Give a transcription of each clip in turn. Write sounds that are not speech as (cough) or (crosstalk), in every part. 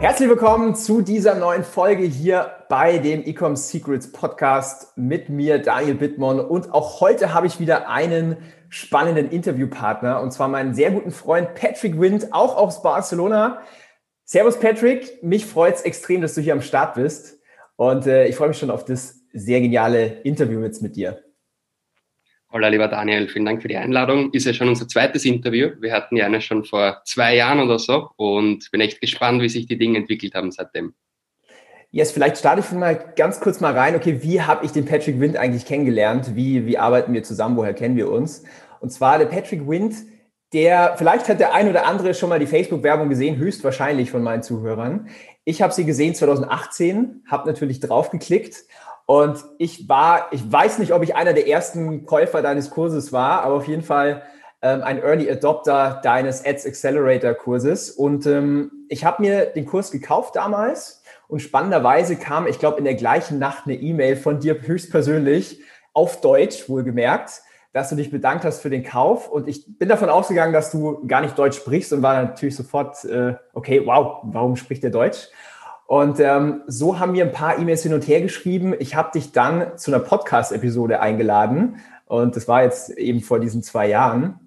Herzlich willkommen zu dieser neuen Folge hier bei dem Ecom Secrets Podcast mit mir, Daniel Bittmann. Und auch heute habe ich wieder einen spannenden Interviewpartner und zwar meinen sehr guten Freund Patrick Wind, auch aus Barcelona. Servus Patrick, mich freut es extrem, dass du hier am Start bist und äh, ich freue mich schon auf das sehr geniale Interview jetzt mit dir. Hola, lieber Daniel, vielen Dank für die Einladung. Ist ja schon unser zweites Interview. Wir hatten ja eine schon vor zwei Jahren oder so und bin echt gespannt, wie sich die Dinge entwickelt haben seitdem. Yes, vielleicht starte ich mal ganz kurz mal rein. Okay, wie habe ich den Patrick Wind eigentlich kennengelernt? Wie, wie arbeiten wir zusammen? Woher kennen wir uns? Und zwar der Patrick Wind, der, vielleicht hat der ein oder andere schon mal die Facebook-Werbung gesehen, höchstwahrscheinlich von meinen Zuhörern. Ich habe sie gesehen 2018, habe natürlich draufgeklickt und ich war, ich weiß nicht, ob ich einer der ersten Käufer deines Kurses war, aber auf jeden Fall ähm, ein Early Adopter deines Ads Accelerator Kurses. Und ähm, ich habe mir den Kurs gekauft damals und spannenderweise kam, ich glaube, in der gleichen Nacht eine E-Mail von dir höchstpersönlich auf Deutsch, wohlgemerkt, dass du dich bedankt hast für den Kauf. Und ich bin davon ausgegangen, dass du gar nicht Deutsch sprichst und war natürlich sofort, äh, okay, wow, warum spricht der Deutsch? Und ähm, so haben wir ein paar E-Mails hin und her geschrieben. Ich habe dich dann zu einer Podcast-Episode eingeladen. Und das war jetzt eben vor diesen zwei Jahren.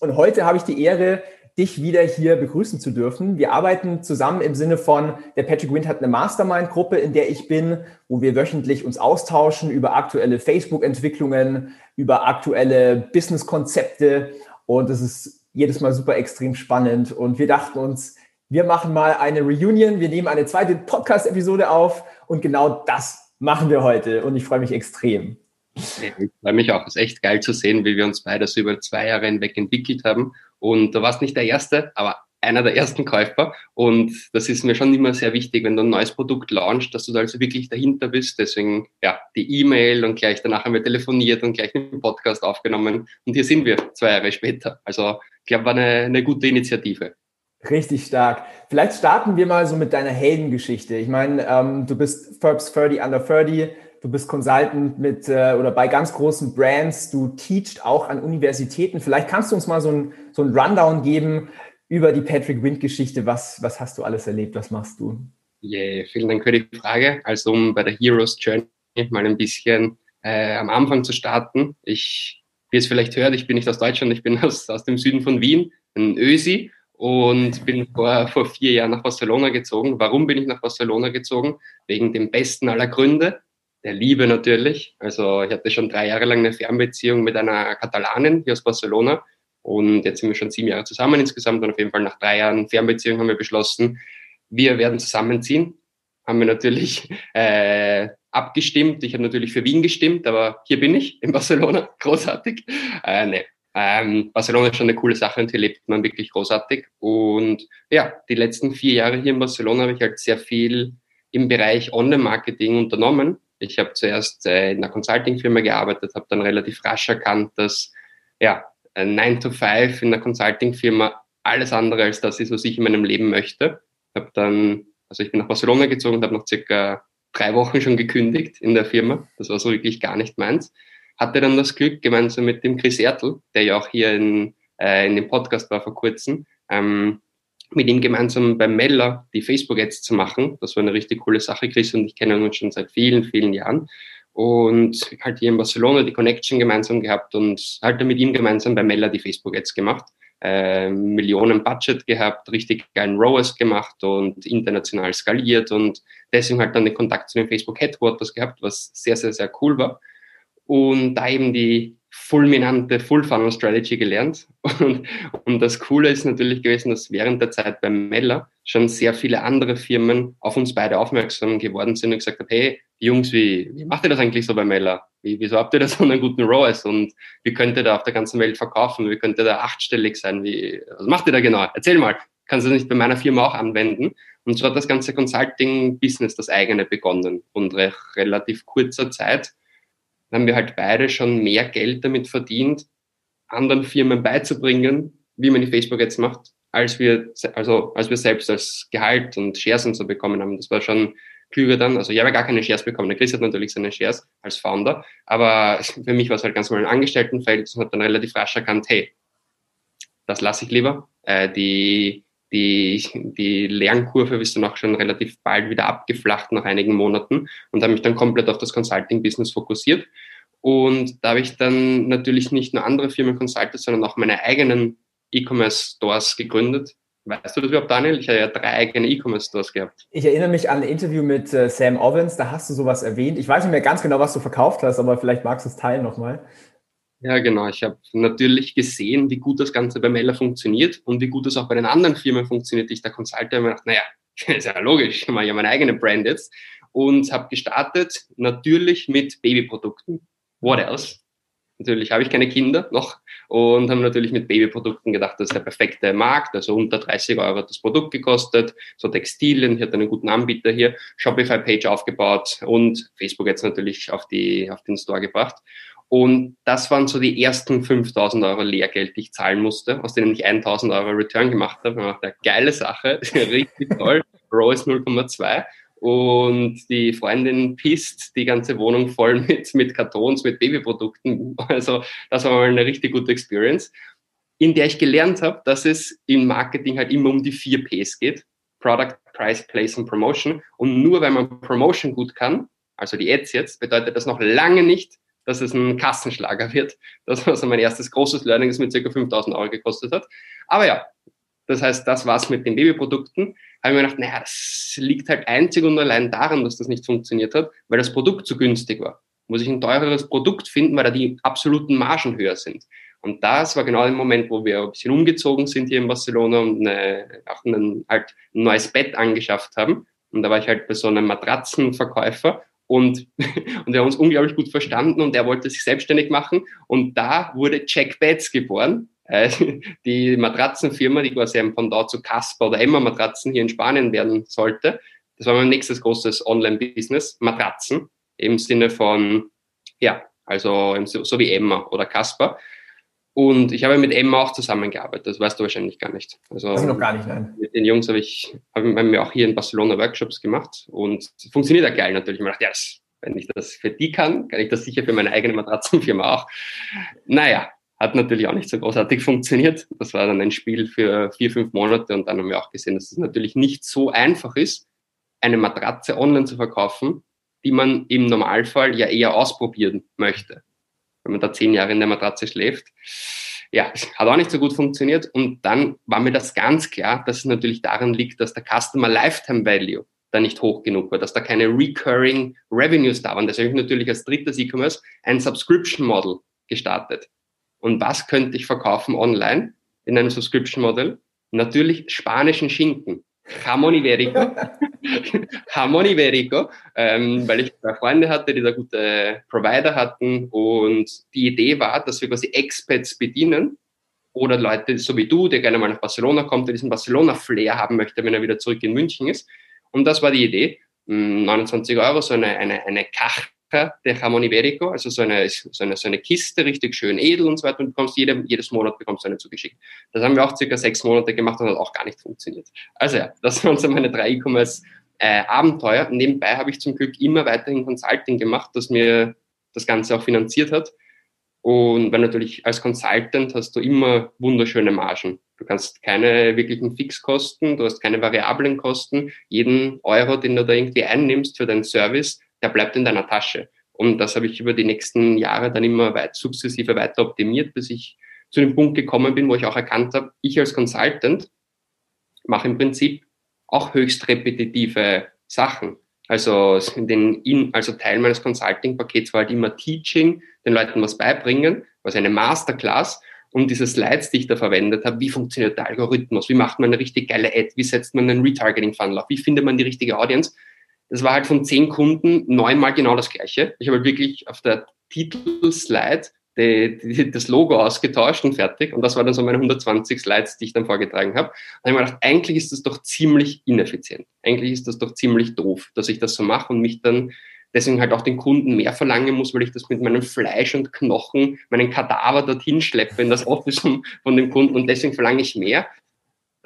Und heute habe ich die Ehre, dich wieder hier begrüßen zu dürfen. Wir arbeiten zusammen im Sinne von, der Patrick Wind hat eine Mastermind-Gruppe, in der ich bin, wo wir wöchentlich uns austauschen über aktuelle Facebook-Entwicklungen, über aktuelle Business-Konzepte. Und es ist jedes Mal super extrem spannend. Und wir dachten uns, wir machen mal eine Reunion, wir nehmen eine zweite Podcast-Episode auf und genau das machen wir heute und ich freue mich extrem. Ich freue mich auch. Es ist echt geil zu sehen, wie wir uns beide so über zwei Jahre hinweg entwickelt haben. Und du warst nicht der Erste, aber einer der ersten Käufer. Und das ist mir schon immer sehr wichtig, wenn du ein neues Produkt launchst, dass du da also wirklich dahinter bist. Deswegen, ja, die E-Mail und gleich danach haben wir telefoniert und gleich einen Podcast aufgenommen. Und hier sind wir zwei Jahre später. Also, ich glaube, war eine, eine gute Initiative. Richtig stark. Vielleicht starten wir mal so mit deiner Heldengeschichte. Ich meine, ähm, du bist Forbes 30 Under 30, du bist Consultant mit äh, oder bei ganz großen Brands, du teachst auch an Universitäten. Vielleicht kannst du uns mal so ein, so ein Rundown geben über die Patrick Wind-Geschichte. Was, was hast du alles erlebt? Was machst du? Yeah, vielen Dank für die Frage. Also um bei der Heroes Journey mal ein bisschen äh, am Anfang zu starten. Ich, wie es vielleicht hört, ich bin nicht aus Deutschland, ich bin aus, aus dem Süden von Wien, ein Ösi und bin vor, vor vier Jahren nach Barcelona gezogen. Warum bin ich nach Barcelona gezogen? Wegen dem besten aller Gründe, der Liebe natürlich. Also ich hatte schon drei Jahre lang eine Fernbeziehung mit einer Katalanin hier aus Barcelona und jetzt sind wir schon sieben Jahre zusammen insgesamt und auf jeden Fall nach drei Jahren Fernbeziehung haben wir beschlossen, wir werden zusammenziehen. Haben wir natürlich (laughs) äh, abgestimmt. Ich habe natürlich für Wien gestimmt, aber hier bin ich in Barcelona. (laughs) Großartig. Äh, nee, ähm, Barcelona ist schon eine coole Sache und hier lebt man wirklich großartig. Und ja, die letzten vier Jahre hier in Barcelona habe ich halt sehr viel im Bereich Online-Marketing unternommen. Ich habe zuerst äh, in einer Consulting-Firma gearbeitet, habe dann relativ rasch erkannt, dass ja, 9 to 5 in einer Consulting-Firma alles andere als das ist, was ich in meinem Leben möchte. Habe dann, also ich bin nach Barcelona gezogen und habe nach circa drei Wochen schon gekündigt in der Firma. Das war so wirklich gar nicht meins hatte dann das Glück, gemeinsam mit dem Chris Ertl, der ja auch hier in, äh, in dem Podcast war vor kurzem, ähm, mit ihm gemeinsam beim Meller die Facebook-Ads zu machen. Das war eine richtig coole Sache. Chris und ich kennen uns schon seit vielen, vielen Jahren. Und halt hier in Barcelona die Connection gemeinsam gehabt und halt mit ihm gemeinsam bei Meller die Facebook-Ads gemacht. Äh, Millionen Budget gehabt, richtig geilen ROAS gemacht und international skaliert und deswegen halt dann den Kontakt zu den Facebook Headquarters gehabt, was sehr, sehr, sehr cool war und da eben die fulminante Full Funnel Strategy gelernt. (laughs) Und, und das Coole ist natürlich gewesen, dass während der Zeit beim Meller schon sehr viele andere Firmen auf uns beide aufmerksam geworden sind und gesagt haben, hey, Jungs, wie, wie macht ihr das eigentlich so bei Meller? Wie, wieso habt ihr da so einen guten ROAS und wie könnt ihr da auf der ganzen Welt verkaufen? Wie könnt ihr da achtstellig sein? Wie, was macht ihr da genau? Erzähl mal. Kannst du das nicht bei meiner Firma auch anwenden? Und so hat das ganze Consulting-Business das eigene begonnen und recht relativ kurzer Zeit haben wir halt beide schon mehr Geld damit verdient, anderen Firmen beizubringen, wie man die Facebook jetzt macht, als wir, also als wir selbst als Gehalt und Shares und so bekommen haben. Das war schon klüger dann. Also ich habe gar keine Shares bekommen. Der Chris hat natürlich seine Shares als Founder, aber (laughs) für mich war es halt ganz normal ein Angestelltenfeld und hat dann relativ rasch erkannt, hey, das lasse ich lieber. Äh, die, die, die Lernkurve ist dann auch schon relativ bald wieder abgeflacht nach einigen Monaten und habe mich dann komplett auf das Consulting-Business fokussiert. Und da habe ich dann natürlich nicht nur andere Firmen consultet, sondern auch meine eigenen E-Commerce-Stores gegründet. Weißt du das überhaupt, Daniel? Ich habe ja drei eigene E-Commerce-Stores gehabt. Ich erinnere mich an ein Interview mit äh, Sam Ovens, da hast du sowas erwähnt. Ich weiß nicht mehr ganz genau, was du verkauft hast, aber vielleicht magst du es teilen nochmal. Ja, genau. Ich habe natürlich gesehen, wie gut das Ganze bei Meller funktioniert und wie gut es auch bei den anderen Firmen funktioniert, die ich da consulte. Und mir gedacht, naja, (laughs) ist ja logisch, ich mache ja meine eigene Brand jetzt. Und habe gestartet natürlich mit Babyprodukten. What else? Natürlich habe ich keine Kinder noch und haben natürlich mit Babyprodukten gedacht, das ist der perfekte Markt. Also unter 30 Euro hat das Produkt gekostet, so Textilien. Ich hatte einen guten Anbieter hier, Shopify-Page aufgebaut und Facebook jetzt natürlich auf, die, auf den Store gebracht. Und das waren so die ersten 5000 Euro Lehrgeld, die ich zahlen musste, aus denen ich 1000 Euro Return gemacht habe. Ich dachte, geile Sache, (laughs) richtig toll. Raw ist 0,2 und die Freundin pisst die ganze Wohnung voll (laughs) mit, mit Kartons, mit Babyprodukten. Also das war mal eine richtig gute Experience, in der ich gelernt habe, dass es im Marketing halt immer um die vier Ps geht. Product, Price, Place und Promotion. Und nur weil man Promotion gut kann, also die Ads jetzt, bedeutet das noch lange nicht, dass es ein Kassenschlager wird. Das war so mein erstes großes Learning, das mir ca. 5000 Euro gekostet hat. Aber ja, das heißt, das war's mit den Babyprodukten. Habe ich mir gedacht, naja, das liegt halt einzig und allein daran, dass das nicht funktioniert hat, weil das Produkt zu günstig war. Muss ich ein teureres Produkt finden, weil da die absoluten Margen höher sind. Und das war genau der Moment, wo wir ein bisschen umgezogen sind hier in Barcelona und eine, auch ein, halt ein neues Bett angeschafft haben. Und da war ich halt bei so einem Matratzenverkäufer und, (laughs) und wir haben uns unglaublich gut verstanden und er wollte sich selbstständig machen. Und da wurde Jack Betts geboren, äh, (laughs) die Matratzenfirma, die quasi ein Pendant zu Casper oder Emma Matratzen hier in Spanien werden sollte. Das war mein nächstes großes Online-Business, Matratzen, im Sinne von, ja, also so wie Emma oder Casper. Und ich habe mit Emma auch zusammengearbeitet, das weißt du wahrscheinlich gar nicht. Also das noch gar nicht, nein. Mit den Jungs habe ich, haben wir auch hier in Barcelona Workshops gemacht und funktioniert ja geil natürlich. Ich dachte, ja, das, wenn ich das für die kann, kann ich das sicher für meine eigene Matratzenfirma auch. Naja, hat natürlich auch nicht so großartig (laughs) funktioniert. Das war dann ein Spiel für vier, fünf Monate und dann haben wir auch gesehen, dass es natürlich nicht so einfach ist, eine Matratze online zu verkaufen, die man im Normalfall ja eher ausprobieren möchte wenn man da zehn Jahre in der Matratze schläft. Ja, hat auch nicht so gut funktioniert. Und dann war mir das ganz klar, dass es natürlich daran liegt, dass der Customer Lifetime Value da nicht hoch genug war, dass da keine Recurring Revenues da waren. Deswegen habe ich natürlich als drittes E-Commerce ein Subscription Model gestartet. Und was könnte ich verkaufen online in einem Subscription Model? Natürlich spanischen Schinken. Jamón Ibérico. (laughs) Jamón Ibérico, ähm, weil ich zwei Freunde hatte, die da gute Provider hatten und die Idee war, dass wir quasi Expats bedienen oder Leute so wie du, der gerne mal nach Barcelona kommt, der diesen Barcelona-Flair haben möchte, wenn er wieder zurück in München ist. Und das war die Idee. 29 hm, Euro, so eine, eine, eine Kach de Jamón Ibérico, also so eine, so, eine, so eine Kiste, richtig schön edel und so weiter und bekommst jede, jedes Monat bekommst du eine zugeschickt. Das haben wir auch circa sechs Monate gemacht und hat auch gar nicht funktioniert. Also ja, das waren so meine drei E-Commerce äh. Nebenbei habe ich zum Glück immer weiterhin Consulting gemacht, das mir das Ganze auch finanziert hat. Und weil natürlich als Consultant hast du immer wunderschöne Margen. Du kannst keine wirklichen Fixkosten, du hast keine variablen Kosten. Jeden Euro, den du da irgendwie einnimmst für deinen Service, der bleibt in deiner Tasche. Und das habe ich über die nächsten Jahre dann immer weit, sukzessive weiter optimiert, bis ich zu dem Punkt gekommen bin, wo ich auch erkannt habe, ich als Consultant mache im Prinzip auch höchst repetitive Sachen. Also, den, also Teil meines Consulting-Pakets war halt immer Teaching, den Leuten was beibringen, also eine Masterclass. Und diese Slides, die ich da verwendet habe, wie funktioniert der Algorithmus, wie macht man eine richtig geile Ad, wie setzt man einen Retargeting-Funnel auf, wie findet man die richtige Audience, das war halt von zehn Kunden neunmal genau das gleiche. Ich habe halt wirklich auf der Titelslide die, die, das Logo ausgetauscht und fertig. Und das waren dann so meine 120 Slides, die ich dann vorgetragen habe. Da habe ich mir gedacht, eigentlich ist das doch ziemlich ineffizient. Eigentlich ist das doch ziemlich doof, dass ich das so mache und mich dann deswegen halt auch den Kunden mehr verlangen muss, weil ich das mit meinem Fleisch und Knochen, meinen Kadaver dorthin schleppe in das Office von, von dem Kunden und deswegen verlange ich mehr.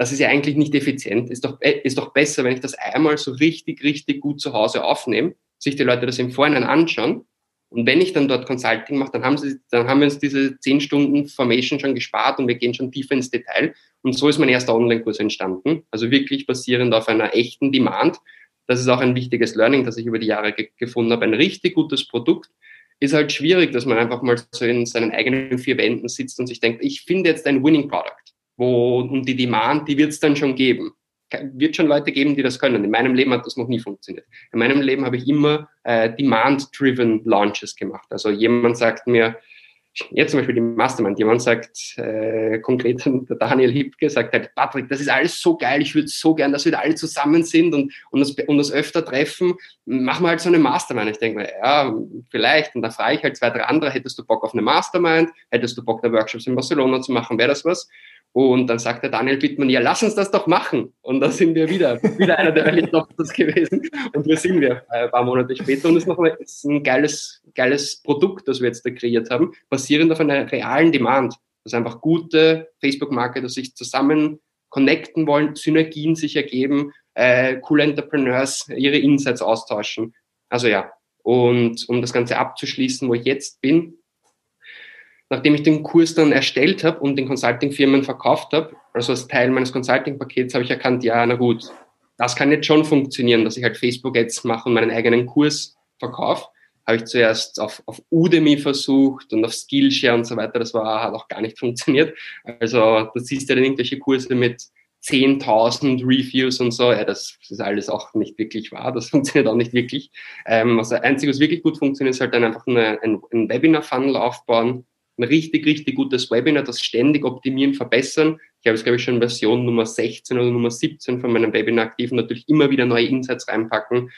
Das ist ja eigentlich nicht effizient. Ist doch, äh, ist doch besser, wenn ich das einmal so richtig, richtig gut zu Hause aufnehme, sich die Leute das im Vorhinein anschauen und wenn ich dann dort Consulting mache, dann haben, sie, dann haben wir uns diese zehn Stunden Formation schon gespart und wir gehen schon tiefer ins Detail. Und so ist mein erster Online-Kurs entstanden. Also wirklich basierend auf einer echten Demand. Das ist auch ein wichtiges Learning, das ich über die Jahre ge gefunden habe. Ein richtig gutes Produkt ist halt schwierig, dass man einfach mal so in seinen eigenen vier Wänden sitzt und sich denkt, ich finde jetzt ein Winning Product. Wo, und die Demand, die wird es dann schon geben wird schon Leute geben, die das können. In meinem Leben hat das noch nie funktioniert. In meinem Leben habe ich immer äh, Demand-driven Launches gemacht. Also jemand sagt mir, jetzt zum Beispiel die Mastermind, jemand sagt, äh, konkret (laughs) der Daniel Hipke sagt halt, Patrick, das ist alles so geil, ich würde so gern, dass wir da alle zusammen sind und, und, das, und das öfter treffen, machen wir halt so eine Mastermind. Ich denke mir, ja, vielleicht. Und da frage ich halt zwei, drei andere, hättest du Bock auf eine Mastermind? Hättest du Bock, da Workshops in Barcelona zu machen? Wäre das was? Und dann sagt der Daniel Bittmann, ja, lass uns das doch machen. Und da sind wir wieder, wieder einer der Early Adopters (laughs) gewesen. Und wir sind wir ein paar Monate später. Und es ist noch ein geiles, geiles Produkt, das wir jetzt da kreiert haben, basierend auf einer realen Demand. Dass einfach gute Facebook-Marketer sich zusammen connecten wollen, Synergien sich ergeben, äh, coole Entrepreneurs ihre Insights austauschen. Also ja, und um das Ganze abzuschließen, wo ich jetzt bin, nachdem ich den Kurs dann erstellt habe und den Consulting-Firmen verkauft habe, also als Teil meines Consulting-Pakets, habe ich erkannt, ja, na gut, das kann jetzt schon funktionieren, dass ich halt Facebook-Ads mache und meinen eigenen Kurs verkaufe. Habe ich zuerst auf, auf Udemy versucht und auf Skillshare und so weiter. Das war, hat auch gar nicht funktioniert. Also, das siehst du dann irgendwelche Kurse mit 10.000 Reviews und so. Ja, das ist alles auch nicht wirklich wahr. Das (laughs) funktioniert auch nicht wirklich. Ähm, also, einzige, was wirklich gut funktioniert, ist halt dann einfach eine, ein, ein Webinar-Funnel aufbauen, ein richtig, richtig gutes Webinar, das ständig optimieren, verbessern. Ich habe es, glaube ich, schon Version Nummer 16 oder Nummer 17 von meinem Webinar aktiv und natürlich immer wieder neue Insights reinpacken.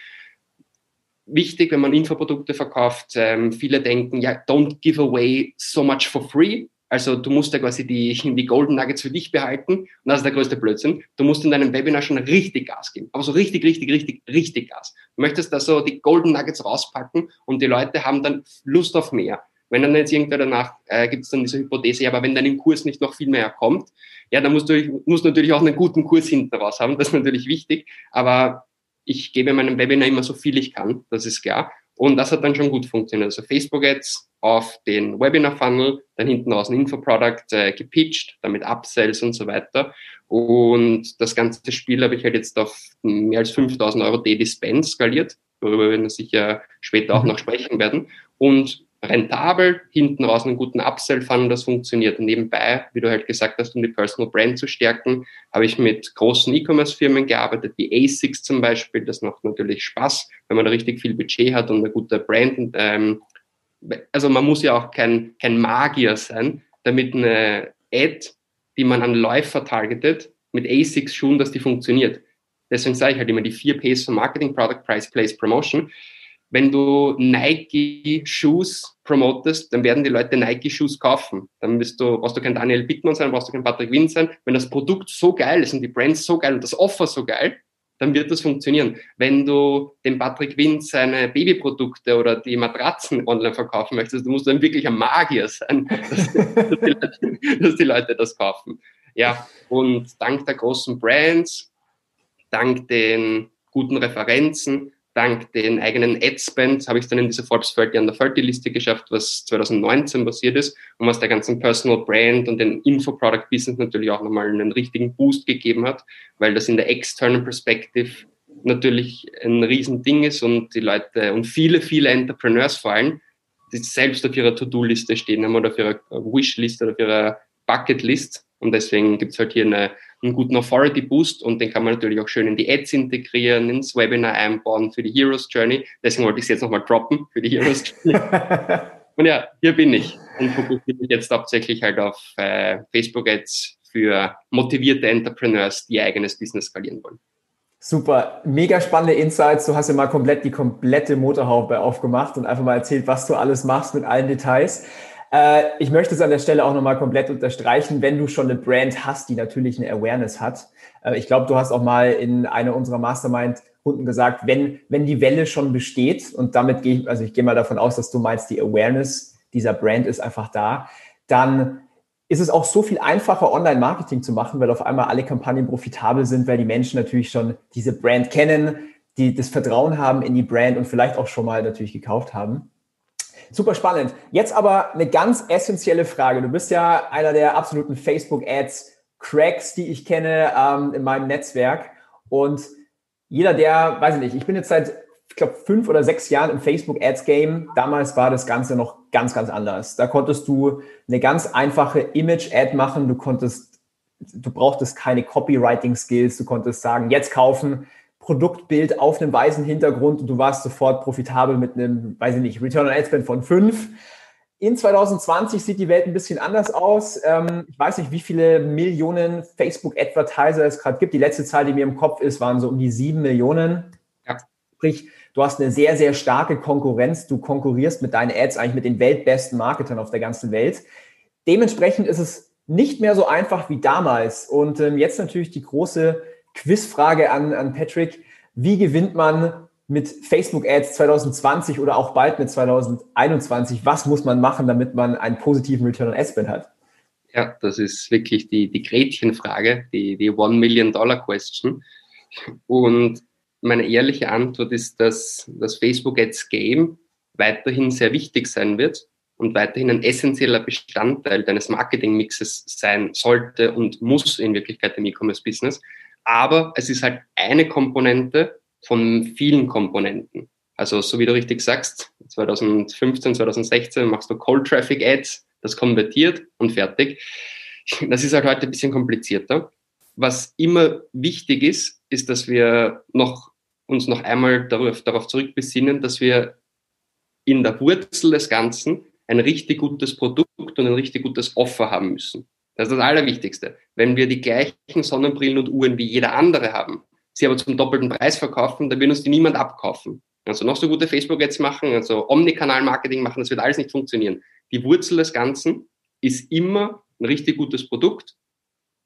Wichtig, wenn man Infoprodukte verkauft, ähm, viele denken, ja, don't give away so much for free. Also du musst ja quasi die, (laughs) die Golden Nuggets für dich behalten und das ist der größte Blödsinn. Du musst in deinem Webinar schon richtig Gas geben, aber so richtig, richtig, richtig, richtig Gas. Du möchtest da so die Golden Nuggets rauspacken und die Leute haben dann Lust auf mehr. Wenn dann jetzt irgendwer danach, äh, gibt es dann diese Hypothese, ja, aber wenn dann im Kurs nicht noch viel mehr kommt, ja, dann musst du musst natürlich auch einen guten Kurs hinten raus haben, das ist natürlich wichtig, aber ich gebe meinem Webinar immer so viel ich kann, das ist klar. Und das hat dann schon gut funktioniert. Also Facebook Ads auf den Webinar Funnel, dann hinten raus ein Infoproduct äh, gepitcht, damit Upsells und so weiter. Und das ganze Spiel habe ich halt jetzt auf mehr als 5000 Euro Daily Spend skaliert, worüber wir sicher später auch mhm. noch sprechen werden. Und rentabel, hinten raus einen guten Upsell-Funnel, das funktioniert. Und nebenbei, wie du halt gesagt hast, um die Personal Brand zu stärken, habe ich mit großen E-Commerce-Firmen gearbeitet, wie ASICS zum Beispiel. Das macht natürlich Spaß, wenn man da richtig viel Budget hat und eine gute Brand. Ähm, also man muss ja auch kein, kein Magier sein, damit eine Ad, die man an Läufer targetet, mit ASICS schon, dass die funktioniert. Deswegen sage ich halt immer die vier Ps von Marketing, Product, Price, Place, Promotion wenn du Nike-Shoes promotest, dann werden die Leute Nike-Shoes kaufen. Dann bist du, brauchst du kein Daniel Bittmann sein, brauchst du kein Patrick Wien sein. Wenn das Produkt so geil ist und die Brand so geil und das Offer so geil, dann wird das funktionieren. Wenn du dem Patrick Wind seine Babyprodukte oder die Matratzen online verkaufen möchtest, du musst dann wirklich ein Magier sein, dass, (laughs) dass, die Leute, dass die Leute das kaufen. Ja, und dank der großen Brands, dank den guten Referenzen, dank den eigenen Ad-Spends habe ich dann in diese Forbes 30 under 30 Liste geschafft, was 2019 passiert ist und was der ganzen Personal Brand und den Info-Product Business natürlich auch nochmal einen richtigen Boost gegeben hat, weil das in der externen Perspective natürlich ein Riesending ist und die Leute und viele, viele Entrepreneurs vor allem, die selbst auf ihrer To-Do-Liste stehen haben oder auf ihrer Wish-List oder auf ihrer Bucket-List und deswegen gibt es halt hier eine einen guten Authority Boost und den kann man natürlich auch schön in die Ads integrieren, ins Webinar einbauen für die Heroes Journey. Deswegen wollte ich es jetzt nochmal droppen für die Heroes (laughs) Journey. und ja, hier bin ich und fokussiere mich jetzt hauptsächlich halt auf äh, Facebook Ads für motivierte Entrepreneurs, die ihr eigenes Business skalieren wollen. Super, mega spannende Insights. Du hast ja mal komplett die komplette Motorhaube aufgemacht und einfach mal erzählt, was du alles machst mit allen Details. Äh, ich möchte es an der Stelle auch nochmal komplett unterstreichen, wenn du schon eine Brand hast, die natürlich eine Awareness hat. Äh, ich glaube, du hast auch mal in einer unserer Mastermind Kunden gesagt, wenn, wenn die Welle schon besteht und damit gehe ich, also ich gehe mal davon aus, dass du meinst, die Awareness dieser Brand ist einfach da, dann ist es auch so viel einfacher, Online-Marketing zu machen, weil auf einmal alle Kampagnen profitabel sind, weil die Menschen natürlich schon diese Brand kennen, die das Vertrauen haben in die Brand und vielleicht auch schon mal natürlich gekauft haben. Super spannend. Jetzt aber eine ganz essentielle Frage. Du bist ja einer der absoluten Facebook-Ads-Cracks, die ich kenne ähm, in meinem Netzwerk. Und jeder, der, weiß ich nicht, ich bin jetzt seit, ich glaube, fünf oder sechs Jahren im Facebook-Ads-Game. Damals war das Ganze noch ganz, ganz anders. Da konntest du eine ganz einfache Image-Ad machen. Du konntest, du brauchtest keine Copywriting-Skills. Du konntest sagen, jetzt kaufen, Produktbild auf einem weißen Hintergrund und du warst sofort profitabel mit einem, weiß ich nicht, Return on Ad Spend von fünf. In 2020 sieht die Welt ein bisschen anders aus. Ähm, ich weiß nicht, wie viele Millionen Facebook-Advertiser es gerade gibt. Die letzte Zahl, die mir im Kopf ist, waren so um die sieben Millionen. Ja. Sprich, du hast eine sehr, sehr starke Konkurrenz. Du konkurrierst mit deinen Ads eigentlich mit den weltbesten Marketern auf der ganzen Welt. Dementsprechend ist es nicht mehr so einfach wie damals. Und ähm, jetzt natürlich die große Quizfrage an, an Patrick. Wie gewinnt man mit Facebook Ads 2020 oder auch bald mit 2021? Was muss man machen, damit man einen positiven Return on Ad Spend hat? Ja, das ist wirklich die, die Gretchenfrage, die, die One Million Dollar Question. Und meine ehrliche Antwort ist, dass das Facebook Ads Game weiterhin sehr wichtig sein wird und weiterhin ein essentieller Bestandteil deines Marketingmixes sein sollte und muss in Wirklichkeit im E-Commerce-Business. Aber es ist halt eine Komponente von vielen Komponenten. Also so wie du richtig sagst, 2015, 2016 machst du Cold Traffic Ads, das konvertiert und fertig. Das ist halt heute ein bisschen komplizierter. Was immer wichtig ist, ist, dass wir noch, uns noch einmal darauf, darauf zurückbesinnen, dass wir in der Wurzel des Ganzen ein richtig gutes Produkt und ein richtig gutes Offer haben müssen. Das ist das Allerwichtigste. Wenn wir die gleichen Sonnenbrillen und Uhren wie jeder andere haben, sie aber zum doppelten Preis verkaufen, dann wird uns die niemand abkaufen. Also noch so gute Facebook-Ads machen, also Omnikanal-Marketing machen, das wird alles nicht funktionieren. Die Wurzel des Ganzen ist immer ein richtig gutes Produkt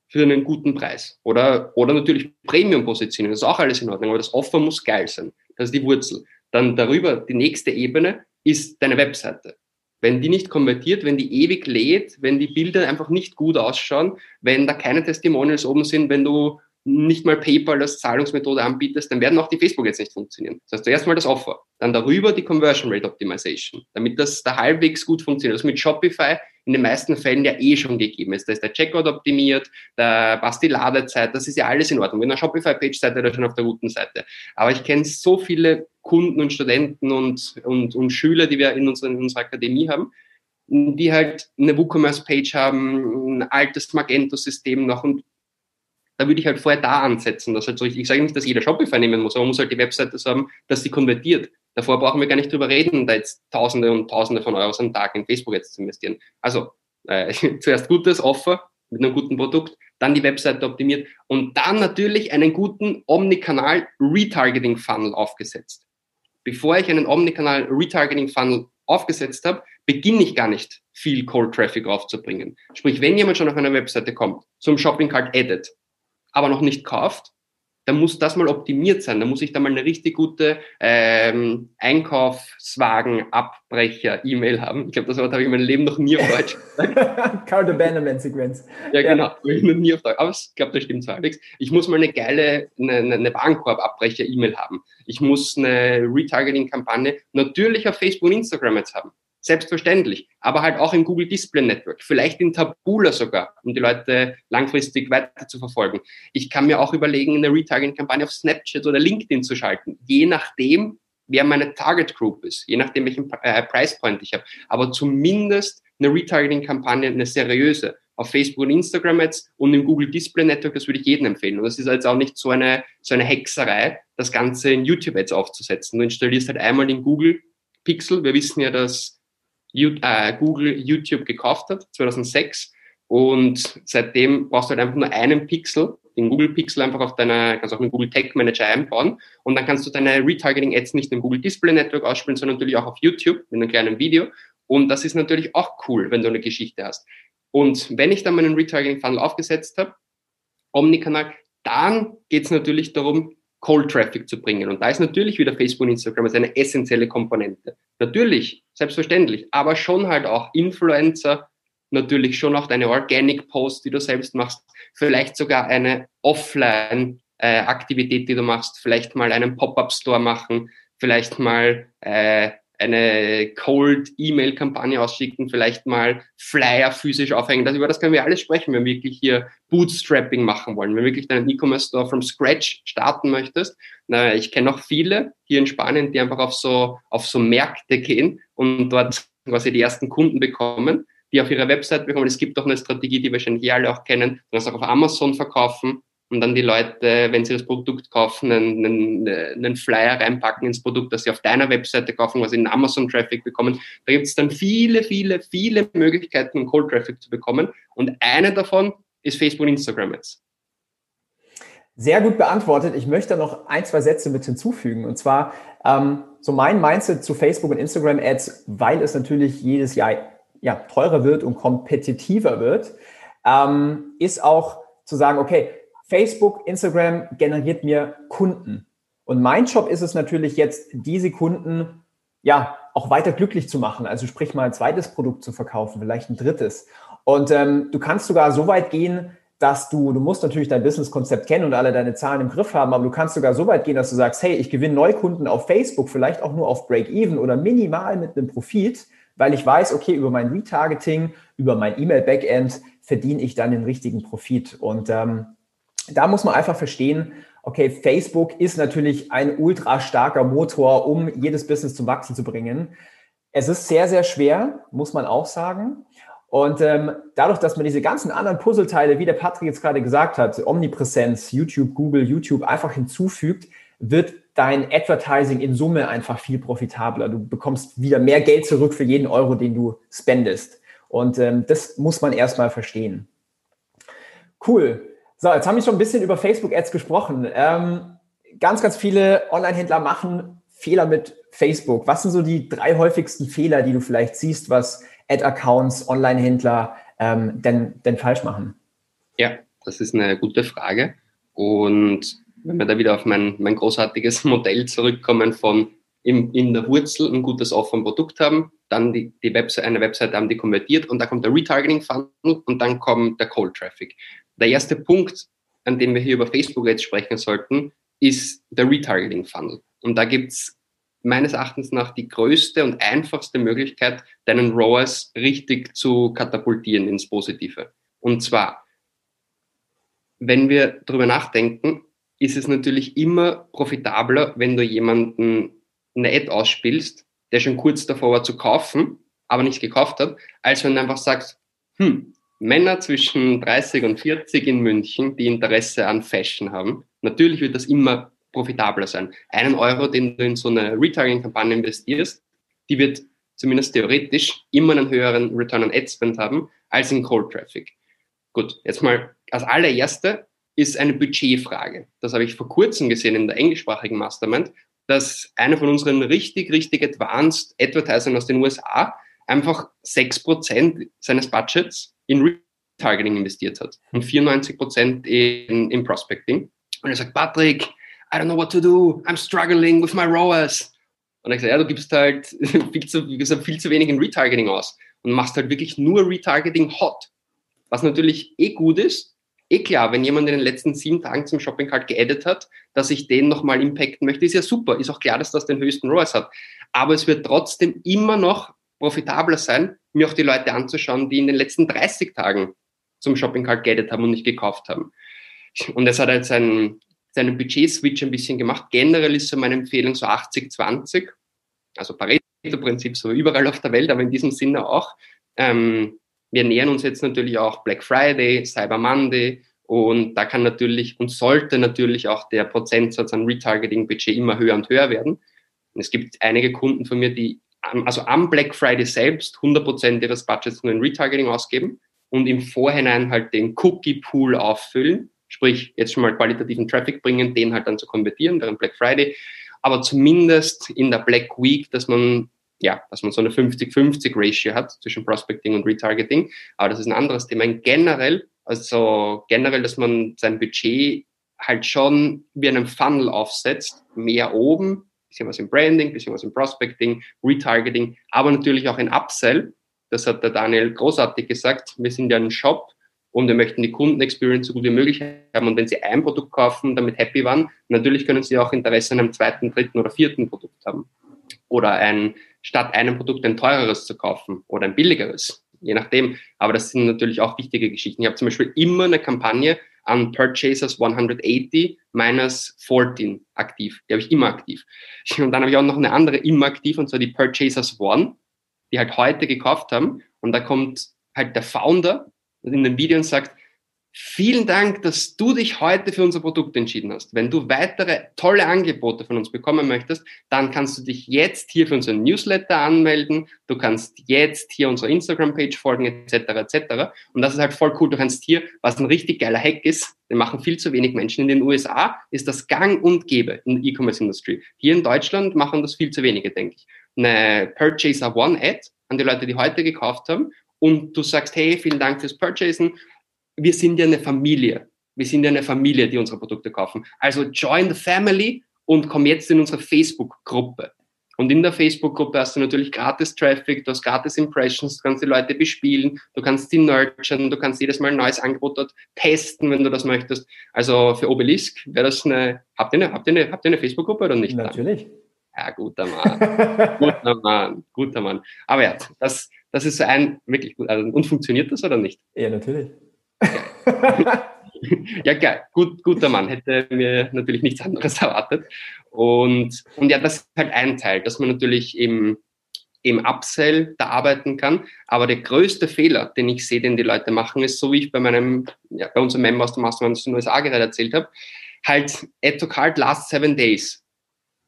für einen guten Preis. Oder, oder natürlich Premium-Positionen, das ist auch alles in Ordnung, aber das Offer muss geil sein. Das ist die Wurzel. Dann darüber, die nächste Ebene ist deine Webseite. Wenn die nicht konvertiert, wenn die ewig lädt, wenn die Bilder einfach nicht gut ausschauen, wenn da keine Testimonials oben sind, wenn du nicht mal PayPal als Zahlungsmethode anbietest, dann werden auch die Facebook jetzt nicht funktionieren. Das heißt, zuerst mal das Offer, dann darüber die Conversion Rate Optimization, damit das da halbwegs gut funktioniert. Das mit Shopify in den meisten Fällen ja eh schon gegeben ist. Da ist der Checkout optimiert, da passt die Ladezeit, das ist ja alles in Ordnung. Wenn eine Shopify-Page seid ihr schon auf der guten Seite. Aber ich kenne so viele Kunden und Studenten und, und, und Schüler, die wir in, unseren, in unserer Akademie haben, die halt eine WooCommerce-Page haben, ein altes Magento-System noch und da würde ich halt vorher da ansetzen. Das halt so, ich sage nicht, dass jeder Shopify nehmen muss, aber man muss halt die Webseite so haben, dass sie konvertiert. Davor brauchen wir gar nicht drüber reden, da jetzt Tausende und Tausende von Euros am Tag in Facebook jetzt zu investieren. Also äh, (laughs) zuerst gutes Offer mit einem guten Produkt, dann die Webseite optimiert und dann natürlich einen guten Omnikanal Retargeting Funnel aufgesetzt. Bevor ich einen Omnikanal Retargeting Funnel aufgesetzt habe, beginne ich gar nicht viel Cold Traffic aufzubringen. Sprich, wenn jemand schon auf eine Webseite kommt, zum Shopping Cart Edit, aber noch nicht kauft, dann muss das mal optimiert sein. Da muss ich da mal eine richtig gute ähm, Einkaufswagen-Abbrecher-E-Mail haben. Ich glaube, das Wort habe ich in meinem Leben noch nie auf Deutsch (laughs) gesagt. Card Abandonment Sequence. Ja, genau. Ja. Habe ich noch nie auf Deutsch. Aber ich glaube, das stimmt so halbwegs. Ich muss mal eine geile, eine, eine Warenkorb-Abbrecher-E-Mail haben. Ich muss eine Retargeting-Kampagne natürlich auf Facebook und Instagram jetzt haben. Selbstverständlich. Aber halt auch im Google Display Network. Vielleicht in Tabula sogar, um die Leute langfristig weiter zu verfolgen. Ich kann mir auch überlegen, eine Retargeting-Kampagne auf Snapchat oder LinkedIn zu schalten. Je nachdem, wer meine Target Group ist. Je nachdem, welchen äh, Price Point ich habe. Aber zumindest eine Retargeting-Kampagne, eine seriöse auf Facebook und Instagram jetzt und im Google Display Network, das würde ich jedem empfehlen. Und das ist jetzt auch nicht so eine, so eine Hexerei, das Ganze in YouTube jetzt aufzusetzen. Du installierst halt einmal den Google Pixel. Wir wissen ja, dass Google YouTube gekauft hat, 2006. Und seitdem brauchst du halt einfach nur einen Pixel, den Google Pixel einfach auf deiner, kannst auch einen Google Tag Manager einbauen. Und dann kannst du deine Retargeting Ads nicht im Google Display Network ausspielen, sondern natürlich auch auf YouTube mit einem kleinen Video. Und das ist natürlich auch cool, wenn du eine Geschichte hast. Und wenn ich dann meinen Retargeting Funnel aufgesetzt habe, Omnikanal, dann geht es natürlich darum, Cold Traffic zu bringen. Und da ist natürlich wieder Facebook und Instagram als eine essentielle Komponente. Natürlich, selbstverständlich, aber schon halt auch Influencer, natürlich schon auch deine Organic Post, die du selbst machst, vielleicht sogar eine Offline äh, Aktivität, die du machst, vielleicht mal einen Pop-up Store machen, vielleicht mal äh, eine Cold-E-Mail-Kampagne ausschicken, vielleicht mal Flyer physisch aufhängen. Das, über das können wir alles sprechen, wenn wir wirklich hier Bootstrapping machen wollen. Wenn du wirklich deinen E-Commerce-Store from scratch starten möchtest. Na, ich kenne auch viele hier in Spanien, die einfach auf so, auf so Märkte gehen und dort quasi die ersten Kunden bekommen, die auf ihrer Website bekommen. Es gibt auch eine Strategie, die wahrscheinlich alle auch kennen. Du kannst auch auf Amazon verkaufen und dann die Leute, wenn sie das Produkt kaufen, einen, einen, einen Flyer reinpacken ins Produkt, das sie auf deiner Webseite kaufen, was sie in Amazon-Traffic bekommen. Da gibt es dann viele, viele, viele Möglichkeiten, um Cold-Traffic zu bekommen. Und eine davon ist Facebook und Instagram jetzt. Sehr gut beantwortet. Ich möchte noch ein, zwei Sätze mit hinzufügen. Und zwar ähm, so mein Mindset zu Facebook und Instagram Ads, weil es natürlich jedes Jahr ja, teurer wird und kompetitiver wird, ähm, ist auch zu sagen, okay, Facebook, Instagram generiert mir Kunden. Und mein Job ist es natürlich jetzt, diese Kunden ja auch weiter glücklich zu machen. Also sprich mal ein zweites Produkt zu verkaufen, vielleicht ein drittes. Und ähm, du kannst sogar so weit gehen, dass du, du musst natürlich dein Businesskonzept kennen und alle deine Zahlen im Griff haben, aber du kannst sogar so weit gehen, dass du sagst, hey, ich gewinne Neukunden auf Facebook, vielleicht auch nur auf Break-Even oder minimal mit einem Profit, weil ich weiß, okay, über mein Retargeting, über mein E-Mail-Backend verdiene ich dann den richtigen Profit. Und ähm, da muss man einfach verstehen, okay, Facebook ist natürlich ein ultra starker Motor, um jedes Business zum Wachsen zu bringen. Es ist sehr, sehr schwer, muss man auch sagen. Und ähm, dadurch, dass man diese ganzen anderen Puzzleteile, wie der Patrick jetzt gerade gesagt hat, Omnipräsenz, YouTube, Google, YouTube einfach hinzufügt, wird dein Advertising in Summe einfach viel profitabler. Du bekommst wieder mehr Geld zurück für jeden Euro, den du spendest. Und ähm, das muss man erstmal verstehen. Cool. So, jetzt haben wir schon ein bisschen über Facebook-Ads gesprochen. Ähm, ganz, ganz viele Online-Händler machen Fehler mit Facebook. Was sind so die drei häufigsten Fehler, die du vielleicht siehst, was Ad-Accounts, Online-Händler ähm, denn, denn falsch machen? Ja, das ist eine gute Frage. Und wenn wir da wieder auf mein, mein großartiges (laughs) Modell zurückkommen von im, in der Wurzel ein gutes Offer-Produkt haben, dann die, die Website, eine Website haben, die konvertiert und dann kommt der Retargeting-Funnel und dann kommt der Cold-Traffic. Der erste Punkt, an dem wir hier über Facebook jetzt sprechen sollten, ist der Retargeting-Funnel. Und da gibt es meines Erachtens nach die größte und einfachste Möglichkeit, deinen ROAS richtig zu katapultieren ins Positive. Und zwar, wenn wir darüber nachdenken, ist es natürlich immer profitabler, wenn du jemanden eine Ad ausspielst, der schon kurz davor war zu kaufen, aber nicht gekauft hat, als wenn du einfach sagst, hm, Männer zwischen 30 und 40 in München, die Interesse an Fashion haben. Natürlich wird das immer profitabler sein. Einen Euro, den du in so eine Retargeting-Kampagne investierst, die wird zumindest theoretisch immer einen höheren Return on Ad Spend haben als in Cold Traffic. Gut, jetzt mal als allererste ist eine Budgetfrage. Das habe ich vor kurzem gesehen in der englischsprachigen Mastermind, dass einer von unseren richtig, richtig advanced Advertisern aus den USA einfach 6% seines Budgets in Retargeting investiert hat und 94% in, in Prospecting. Und er sagt, Patrick, I don't know what to do, I'm struggling with my ROAS. Und ich sage, ja, du gibst halt (laughs) viel zu, viel zu wenig in Retargeting aus und machst halt wirklich nur Retargeting hot. Was natürlich eh gut ist, eh klar, wenn jemand in den letzten sieben Tagen zum Shopping Cart geaddet hat, dass ich den nochmal impacten möchte, ist ja super. Ist auch klar, dass das den höchsten ROAS hat. Aber es wird trotzdem immer noch profitabler sein, mir auch die Leute anzuschauen, die in den letzten 30 Tagen zum Shopping Cart geaddet haben und nicht gekauft haben. Und das hat halt seinen, seinen Budget-Switch ein bisschen gemacht. Generell ist so meine Empfehlung so 80-20, also Pareto-Prinzip so überall auf der Welt, aber in diesem Sinne auch. Ähm, wir nähern uns jetzt natürlich auch Black Friday, Cyber Monday und da kann natürlich und sollte natürlich auch der Prozentsatz an Retargeting-Budget immer höher und höher werden. Und es gibt einige Kunden von mir, die also am Black Friday selbst 100% ihres Budgets nur in Retargeting ausgeben und im Vorhinein halt den Cookie-Pool auffüllen, sprich jetzt schon mal qualitativen Traffic bringen, den halt dann zu konvertieren während Black Friday, aber zumindest in der Black Week, dass man ja, dass man so eine 50-50 Ratio hat zwischen Prospecting und Retargeting. Aber das ist ein anderes Thema. Generell, also generell, dass man sein Budget halt schon wie einen Funnel aufsetzt, mehr oben, bisschen was im Branding, bisschen was im Prospecting, Retargeting, aber natürlich auch in Upsell. Das hat der Daniel großartig gesagt. Wir sind ja ein Shop und wir möchten die Kundenexperience so gut wie möglich haben. Und wenn Sie ein Produkt kaufen, damit happy waren, natürlich können Sie auch Interesse an einem zweiten, dritten oder vierten Produkt haben. Oder ein, statt einem Produkt ein teureres zu kaufen oder ein billigeres. Je nachdem. Aber das sind natürlich auch wichtige Geschichten. Ich habe zum Beispiel immer eine Kampagne an Purchasers 180 minus 14 aktiv. Die habe ich immer aktiv. (laughs) Und dann habe ich auch noch eine andere immer aktiv, und zwar die Purchasers One, die halt heute gekauft haben. Und da kommt halt der Founder in dem Video und sagt, Vielen Dank, dass du dich heute für unser Produkt entschieden hast. Wenn du weitere tolle Angebote von uns bekommen möchtest, dann kannst du dich jetzt hier für unseren Newsletter anmelden. Du kannst jetzt hier unserer Instagram-Page folgen, etc., etc. Und das ist halt voll cool. Du kannst hier, was ein richtig geiler Hack ist, den machen viel zu wenig Menschen. In den USA ist das gang und gäbe in der E-Commerce-Industrie. Hier in Deutschland machen das viel zu wenige, denke ich. Eine Purchaser One Ad an die Leute, die heute gekauft haben. Und du sagst, hey, vielen Dank fürs Purchasen wir sind ja eine Familie. Wir sind ja eine Familie, die unsere Produkte kaufen. Also join the family und komm jetzt in unsere Facebook-Gruppe. Und in der Facebook-Gruppe hast du natürlich gratis Traffic, du hast gratis Impressions, du kannst die Leute bespielen, du kannst die nurturen, du kannst jedes Mal ein neues Angebot dort testen, wenn du das möchtest. Also für Obelisk wäre das eine, habt ihr eine, habt ihr eine, habt ihr eine Facebook-Gruppe oder nicht? Natürlich. Ja, guter Mann. (laughs) guter Mann, guter Mann. Aber ja, das, das ist so ein wirklich gut. Also, und funktioniert das oder nicht? Ja, natürlich ja, geil. Gut, guter Mann. Hätte mir natürlich nichts anderes (laughs) erwartet. Und, und ja, das ist halt ein Teil, dass man natürlich im, im Upsell da arbeiten kann. Aber der größte Fehler, den ich sehe, den die Leute machen, ist, so wie ich bei meinem, ja, bei unserem Member aus dem Mastermind aus USA gerade erzählt habe, halt Add to Card last seven days.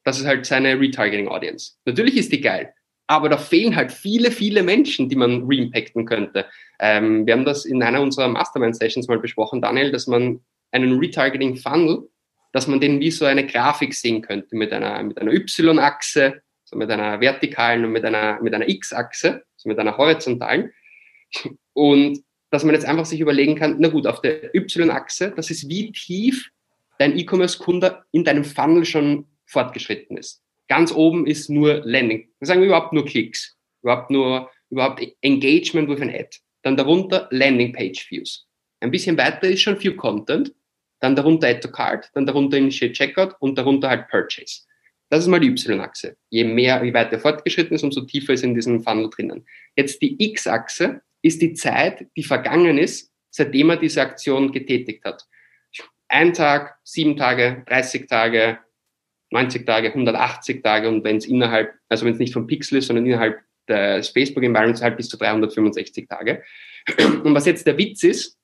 Das ist halt seine Retargeting Audience. Natürlich ist die geil, aber da fehlen halt viele, viele Menschen, die man reimpacten könnte. Ähm, wir haben das in einer unserer Mastermind-Sessions mal besprochen, Daniel, dass man einen Retargeting-Funnel, dass man den wie so eine Grafik sehen könnte mit einer, mit einer Y-Achse, so mit einer vertikalen und mit einer, mit einer X-Achse, so mit einer horizontalen. Und dass man jetzt einfach sich überlegen kann, na gut, auf der Y-Achse, das ist wie tief dein E-Commerce-Kunde in deinem Funnel schon fortgeschritten ist. Ganz oben ist nur Landing. Wir sagen überhaupt nur Klicks, überhaupt nur überhaupt Engagement with an Ad. Dann darunter Landing Page Views. Ein bisschen weiter ist schon View Content, dann darunter Add to Card, dann darunter Initiate Checkout und darunter halt Purchase. Das ist mal die Y-Achse. Je mehr, je weiter fortgeschritten ist, umso tiefer ist in diesem Funnel drinnen. Jetzt die X-Achse ist die Zeit, die vergangen ist, seitdem er diese Aktion getätigt hat. Ein Tag, sieben Tage, 30 Tage, 90 Tage, 180 Tage und wenn es innerhalb, also wenn es nicht vom Pixel ist, sondern innerhalb des Facebook-Environments halt bis zu 365 Tage. Und was jetzt der Witz ist,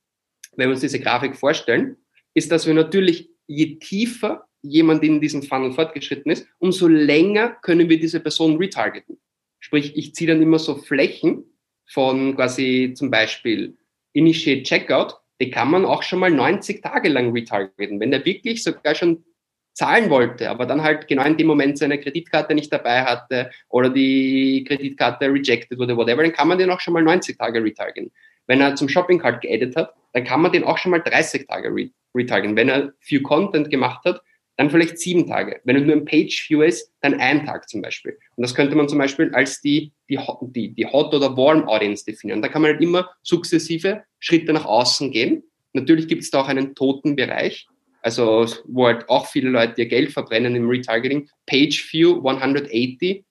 wenn wir uns diese Grafik vorstellen, ist, dass wir natürlich, je tiefer jemand in diesem Funnel fortgeschritten ist, umso länger können wir diese Person retargeten. Sprich, ich ziehe dann immer so Flächen von quasi zum Beispiel Initiate Checkout, die kann man auch schon mal 90 Tage lang retargeten. Wenn der wirklich sogar schon zahlen wollte, aber dann halt genau in dem Moment seine Kreditkarte nicht dabei hatte oder die Kreditkarte rejected wurde, whatever, dann kann man den auch schon mal 90 Tage retargeten. Wenn er zum Shopping Cart geaddet hat, dann kann man den auch schon mal 30 Tage retargeten. Wenn er View Content gemacht hat, dann vielleicht sieben Tage. Wenn er nur ein Page View ist, dann ein Tag zum Beispiel. Und das könnte man zum Beispiel als die, die, die, die Hot oder Warm Audience definieren. Da kann man halt immer sukzessive Schritte nach außen gehen. Natürlich gibt es da auch einen toten Bereich, also wo halt auch viele Leute ihr Geld verbrennen im Retargeting. Page View 180,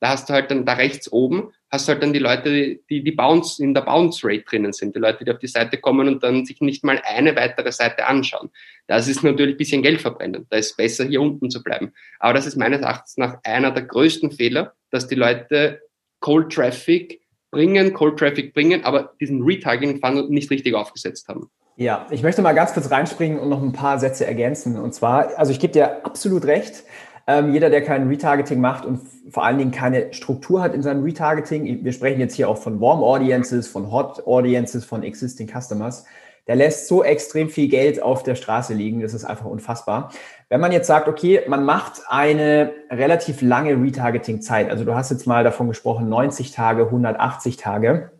da hast du halt dann da rechts oben, hast du halt dann die Leute, die, die Bounce, in der Bounce Rate drinnen sind, die Leute, die auf die Seite kommen und dann sich nicht mal eine weitere Seite anschauen. Das ist natürlich ein bisschen Geld verbrennen. Da ist besser, hier unten zu bleiben. Aber das ist meines Erachtens nach einer der größten Fehler, dass die Leute Cold Traffic bringen, Cold Traffic bringen, aber diesen Retargeting Funnel nicht richtig aufgesetzt haben. Ja, ich möchte mal ganz kurz reinspringen und noch ein paar Sätze ergänzen. Und zwar, also ich gebe dir absolut recht. Ähm, jeder, der kein Retargeting macht und vor allen Dingen keine Struktur hat in seinem Retargeting, wir sprechen jetzt hier auch von Warm Audiences, von Hot Audiences, von Existing Customers, der lässt so extrem viel Geld auf der Straße liegen, das ist einfach unfassbar. Wenn man jetzt sagt, okay, man macht eine relativ lange Retargeting-Zeit, also du hast jetzt mal davon gesprochen, 90 Tage, 180 Tage,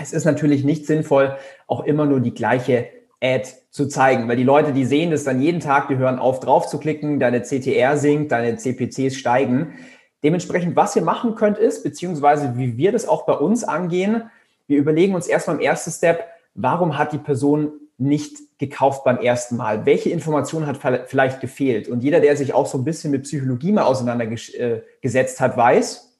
es ist natürlich nicht sinnvoll, auch immer nur die gleiche Ad zu zeigen, weil die Leute, die sehen das dann jeden Tag, die hören auf, drauf zu klicken, deine CTR sinkt, deine CPCs steigen. Dementsprechend, was ihr machen könnt, ist, beziehungsweise wie wir das auch bei uns angehen, wir überlegen uns erstmal im ersten Step, warum hat die Person nicht gekauft beim ersten Mal? Welche Information hat vielleicht gefehlt? Und jeder, der sich auch so ein bisschen mit Psychologie mal auseinandergesetzt hat, weiß,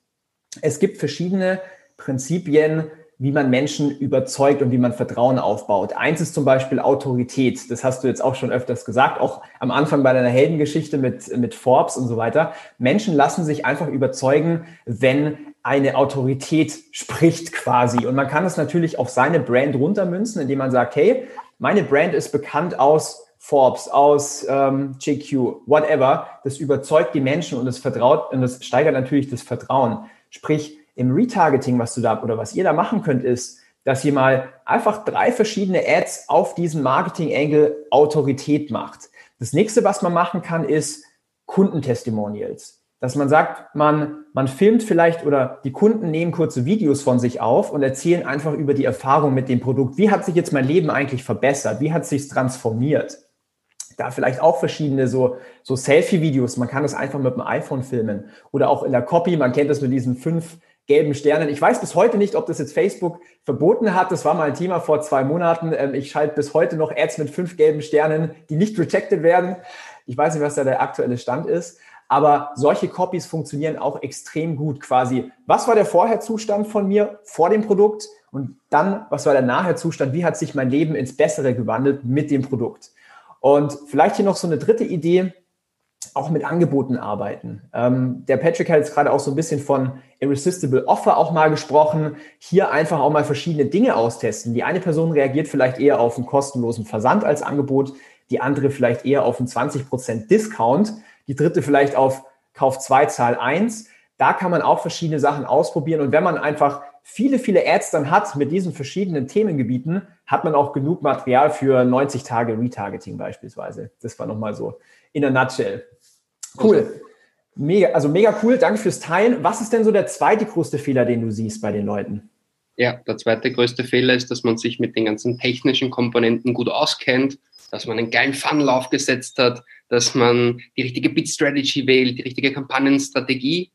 es gibt verschiedene Prinzipien, wie man Menschen überzeugt und wie man Vertrauen aufbaut. Eins ist zum Beispiel Autorität. Das hast du jetzt auch schon öfters gesagt, auch am Anfang bei deiner Heldengeschichte mit, mit Forbes und so weiter. Menschen lassen sich einfach überzeugen, wenn eine Autorität spricht quasi. Und man kann es natürlich auf seine Brand runtermünzen, indem man sagt, hey, meine Brand ist bekannt aus Forbes, aus ähm, GQ, whatever. Das überzeugt die Menschen und es vertraut und es steigert natürlich das Vertrauen. Sprich, im Retargeting, was du da oder was ihr da machen könnt, ist, dass ihr mal einfach drei verschiedene Ads auf diesen Marketing-Angle Autorität macht. Das nächste, was man machen kann, ist Kundentestimonials. Dass man sagt, man, man filmt vielleicht oder die Kunden nehmen kurze Videos von sich auf und erzählen einfach über die Erfahrung mit dem Produkt. Wie hat sich jetzt mein Leben eigentlich verbessert? Wie hat sich transformiert? Da vielleicht auch verschiedene so, so Selfie-Videos. Man kann das einfach mit dem iPhone filmen. Oder auch in der Copy. Man kennt das mit diesen fünf gelben Sternen. Ich weiß bis heute nicht, ob das jetzt Facebook verboten hat. Das war mal ein Thema vor zwei Monaten. Ähm, ich schalte bis heute noch Ads mit fünf gelben Sternen, die nicht rejected werden. Ich weiß nicht, was da der aktuelle Stand ist. Aber solche Copies funktionieren auch extrem gut quasi. Was war der Vorherzustand von mir vor dem Produkt? Und dann, was war der Nachherzustand? Wie hat sich mein Leben ins Bessere gewandelt mit dem Produkt? Und vielleicht hier noch so eine dritte Idee auch mit Angeboten arbeiten. Ähm, der Patrick hat jetzt gerade auch so ein bisschen von Irresistible Offer auch mal gesprochen. Hier einfach auch mal verschiedene Dinge austesten. Die eine Person reagiert vielleicht eher auf einen kostenlosen Versand als Angebot, die andere vielleicht eher auf einen 20% Discount, die dritte vielleicht auf Kauf 2, Zahl 1. Da kann man auch verschiedene Sachen ausprobieren. Und wenn man einfach viele, viele Ads dann hat mit diesen verschiedenen Themengebieten, hat man auch genug Material für 90 Tage Retargeting beispielsweise. Das war nochmal so in a nutshell. Cool. Mega, also mega cool. Danke fürs Teilen. Was ist denn so der zweite größte Fehler, den du siehst bei den Leuten? Ja, der zweite größte Fehler ist, dass man sich mit den ganzen technischen Komponenten gut auskennt, dass man einen geilen Funnel aufgesetzt hat, dass man die richtige Bit-Strategy wählt, die richtige Kampagnenstrategie,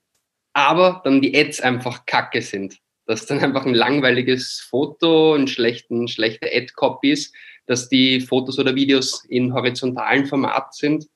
aber dann die Ads einfach kacke sind. Dass dann einfach ein langweiliges Foto, ein schlechten, schlechte Ad-Copies, dass die Fotos oder Videos in horizontalen Format sind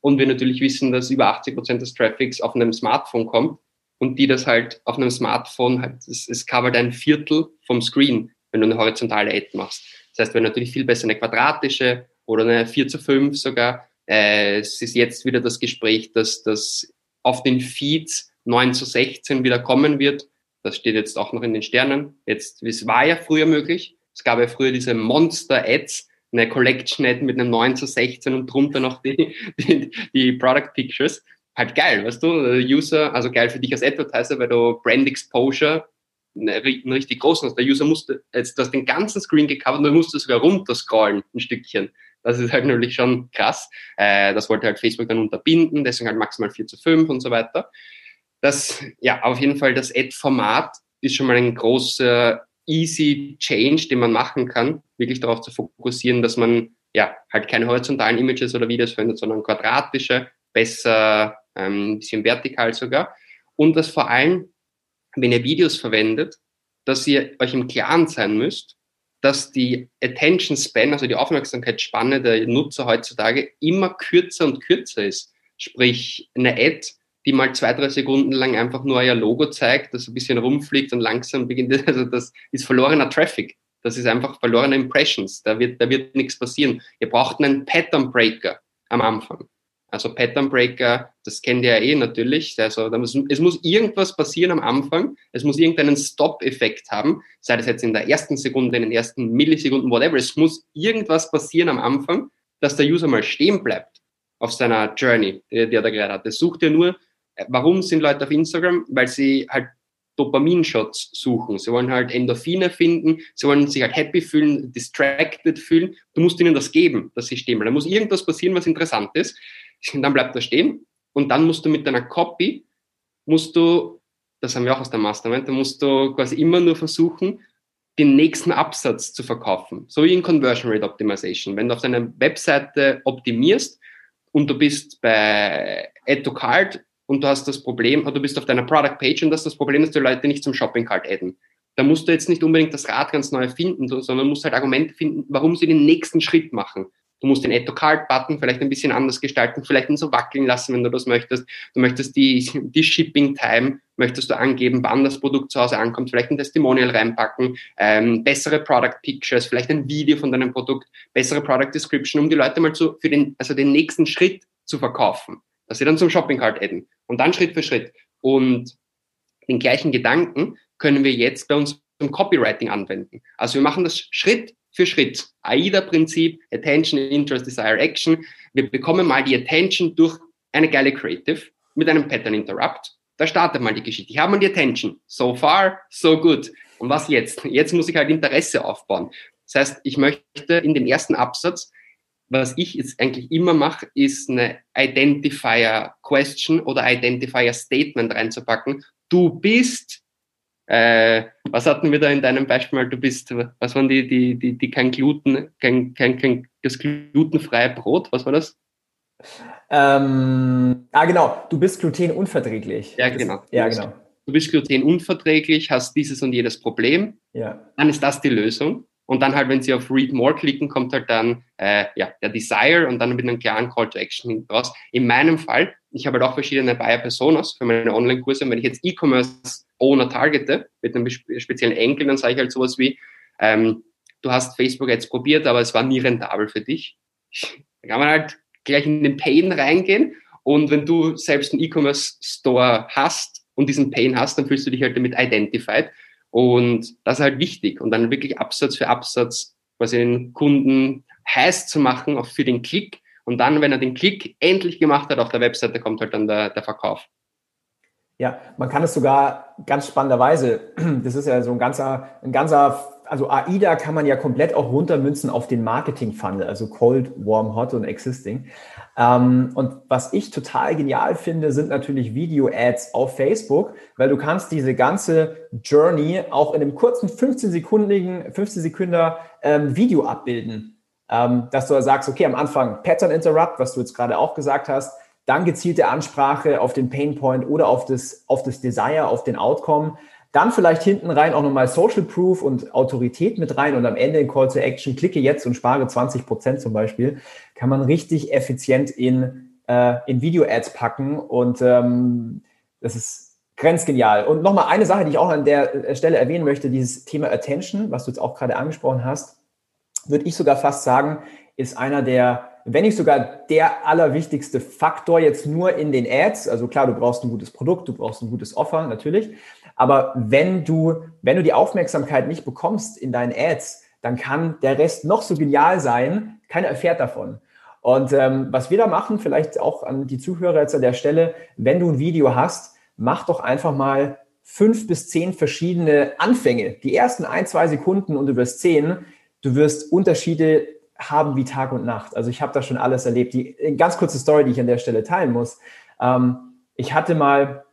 und wir natürlich wissen, dass über 80 Prozent des Traffics auf einem Smartphone kommt und die das halt auf einem Smartphone halt, es, es covert ein Viertel vom Screen, wenn du eine horizontale Ad machst. Das heißt, wenn natürlich viel besser eine quadratische oder eine 4 zu 5 sogar. Äh, es ist jetzt wieder das Gespräch, dass das auf den Feeds 9 zu 16 wieder kommen wird. Das steht jetzt auch noch in den Sternen. Jetzt, es war ja früher möglich. Es gab ja früher diese Monster-Ads, eine Collection hätten mit einem 9 zu 16 und drunter noch die, die, die Product Pictures. Halt geil, weißt du, User, also geil für dich als Advertiser, weil du Brand Exposure einen richtig großen hast. Der User musste, jetzt du hast den ganzen Screen gecovert und du musst sogar runterscrollen, ein Stückchen. Das ist halt natürlich schon krass. Äh, das wollte halt Facebook dann unterbinden, deswegen halt maximal 4 zu 5 und so weiter. Das, ja, auf jeden Fall das Ad-Format ist schon mal ein großer easy Change, den man machen kann, wirklich darauf zu fokussieren, dass man ja halt keine horizontalen Images oder Videos verwendet, sondern quadratische, besser ähm, ein bisschen vertikal sogar. Und dass vor allem, wenn ihr Videos verwendet, dass ihr euch im Klaren sein müsst, dass die Attention Span, also die Aufmerksamkeitsspanne der Nutzer heutzutage immer kürzer und kürzer ist. Sprich, eine Ad die mal zwei, drei Sekunden lang einfach nur euer Logo zeigt, das ein bisschen rumfliegt und langsam beginnt, (laughs) also das ist verlorener Traffic. Das ist einfach verlorene Impressions. Da wird, da wird nichts passieren. Ihr braucht einen Pattern Breaker am Anfang. Also Pattern Breaker, das kennt ihr ja eh natürlich. Also muss, es muss irgendwas passieren am Anfang. Es muss irgendeinen Stop-Effekt haben. Sei das jetzt in der ersten Sekunde, in den ersten Millisekunden, whatever. Es muss irgendwas passieren am Anfang, dass der User mal stehen bleibt auf seiner Journey, die, die er da gerade hat. Das sucht ihr nur Warum sind Leute auf Instagram? Weil sie halt Dopaminshots suchen. Sie wollen halt Endorphine finden, sie wollen sich halt happy fühlen, distracted fühlen. Du musst ihnen das geben, stehen bleiben. Da muss irgendwas passieren, was interessant ist. Und dann bleibt er stehen. Und dann musst du mit deiner Copy, musst du, das haben wir auch aus der Mastermind, da musst du quasi immer nur versuchen, den nächsten Absatz zu verkaufen. So wie in Conversion Rate Optimization. Wenn du auf deiner Webseite optimierst und du bist bei Add to Cart und du hast das Problem, oder du bist auf deiner Product Page und hast das Problem, dass die Leute nicht zum Shopping Cart adden. Da musst du jetzt nicht unbedingt das Rad ganz neu finden, sondern musst halt Argumente finden, warum sie den nächsten Schritt machen. Du musst den Add to Cart Button vielleicht ein bisschen anders gestalten, vielleicht ihn so wackeln lassen, wenn du das möchtest. Du möchtest die, die Shipping Time, möchtest du angeben, wann das Produkt zu Hause ankommt, vielleicht ein Testimonial reinpacken, ähm, bessere Product Pictures, vielleicht ein Video von deinem Produkt, bessere Product Description, um die Leute mal zu, für den, also den nächsten Schritt zu verkaufen, dass sie dann zum Shopping Cart adden und dann Schritt für Schritt. Und den gleichen Gedanken können wir jetzt bei uns im Copywriting anwenden. Also wir machen das Schritt für Schritt. AIDA-Prinzip, Attention, Interest, Desire, Action. Wir bekommen mal die Attention durch eine geile Creative mit einem Pattern Interrupt. Da startet mal die Geschichte. Ich habe mal die Attention. So far, so good. Und was jetzt? Jetzt muss ich halt Interesse aufbauen. Das heißt, ich möchte in dem ersten Absatz, was ich jetzt eigentlich immer mache, ist eine Identifier Question oder Identifier Statement reinzupacken. Du bist äh, was hatten wir da in deinem Beispiel mal? Du bist, was waren die, die, die, die kein Gluten, kein, kein, kein das glutenfreie Brot? Was war das? Ähm, ah, genau. Du bist glutenunverträglich. Ja, genau. Das, ja, genau. Du bist glutenunverträglich, hast dieses und jedes Problem. Ja. Dann ist das die Lösung. Und dann halt, wenn Sie auf Read More klicken, kommt halt dann äh, ja, der Desire und dann mit einem klaren Call to Action hinten raus. In meinem Fall, ich habe halt auch verschiedene Buyer Personas für meine Online-Kurse. Und wenn ich jetzt E-Commerce Owner targete mit einem speziellen Enkel, dann sage ich halt sowas wie, ähm, du hast Facebook jetzt probiert, aber es war nie rentabel für dich. Da kann man halt gleich in den Pain reingehen. Und wenn du selbst einen E-Commerce Store hast und diesen Pain hast, dann fühlst du dich halt damit identified. Und das ist halt wichtig. Und dann wirklich Absatz für Absatz quasi den Kunden heiß zu machen, auch für den Klick. Und dann, wenn er den Klick endlich gemacht hat auf der Webseite, kommt halt dann der, der Verkauf. Ja, man kann es sogar ganz spannenderweise, (clears throat) das ist ja so ein ganzer, ein ganzer, also AIDA kann man ja komplett auch runtermünzen auf den Marketing-Funnel, also Cold, Warm, Hot und Existing. Ähm, und was ich total genial finde, sind natürlich Video-Ads auf Facebook, weil du kannst diese ganze Journey auch in einem kurzen 15-sekundigen, 15 Sekunden ähm, Video abbilden. Ähm, dass du sagst, okay, am Anfang Pattern Interrupt, was du jetzt gerade auch gesagt hast, dann gezielte Ansprache auf den Painpoint oder auf das, auf das Desire, auf den Outcome. Dann vielleicht hinten rein auch nochmal Social Proof und Autorität mit rein und am Ende in Call to Action, klicke jetzt und spare 20 Prozent zum Beispiel, kann man richtig effizient in, äh, in Video-Ads packen und ähm, das ist grenzgenial. Und nochmal eine Sache, die ich auch an der Stelle erwähnen möchte, dieses Thema Attention, was du jetzt auch gerade angesprochen hast, würde ich sogar fast sagen, ist einer der wenn nicht sogar der allerwichtigste Faktor jetzt nur in den Ads. Also klar, du brauchst ein gutes Produkt, du brauchst ein gutes Offer, natürlich. Aber wenn du, wenn du die Aufmerksamkeit nicht bekommst in deinen Ads, dann kann der Rest noch so genial sein, keiner erfährt davon. Und ähm, was wir da machen, vielleicht auch an die Zuhörer jetzt an der Stelle, wenn du ein Video hast, mach doch einfach mal fünf bis zehn verschiedene Anfänge. Die ersten ein, zwei Sekunden und du wirst sehen, du wirst Unterschiede haben wie Tag und Nacht. Also ich habe da schon alles erlebt. Die ganz kurze Story, die ich an der Stelle teilen muss. Ähm, ich hatte mal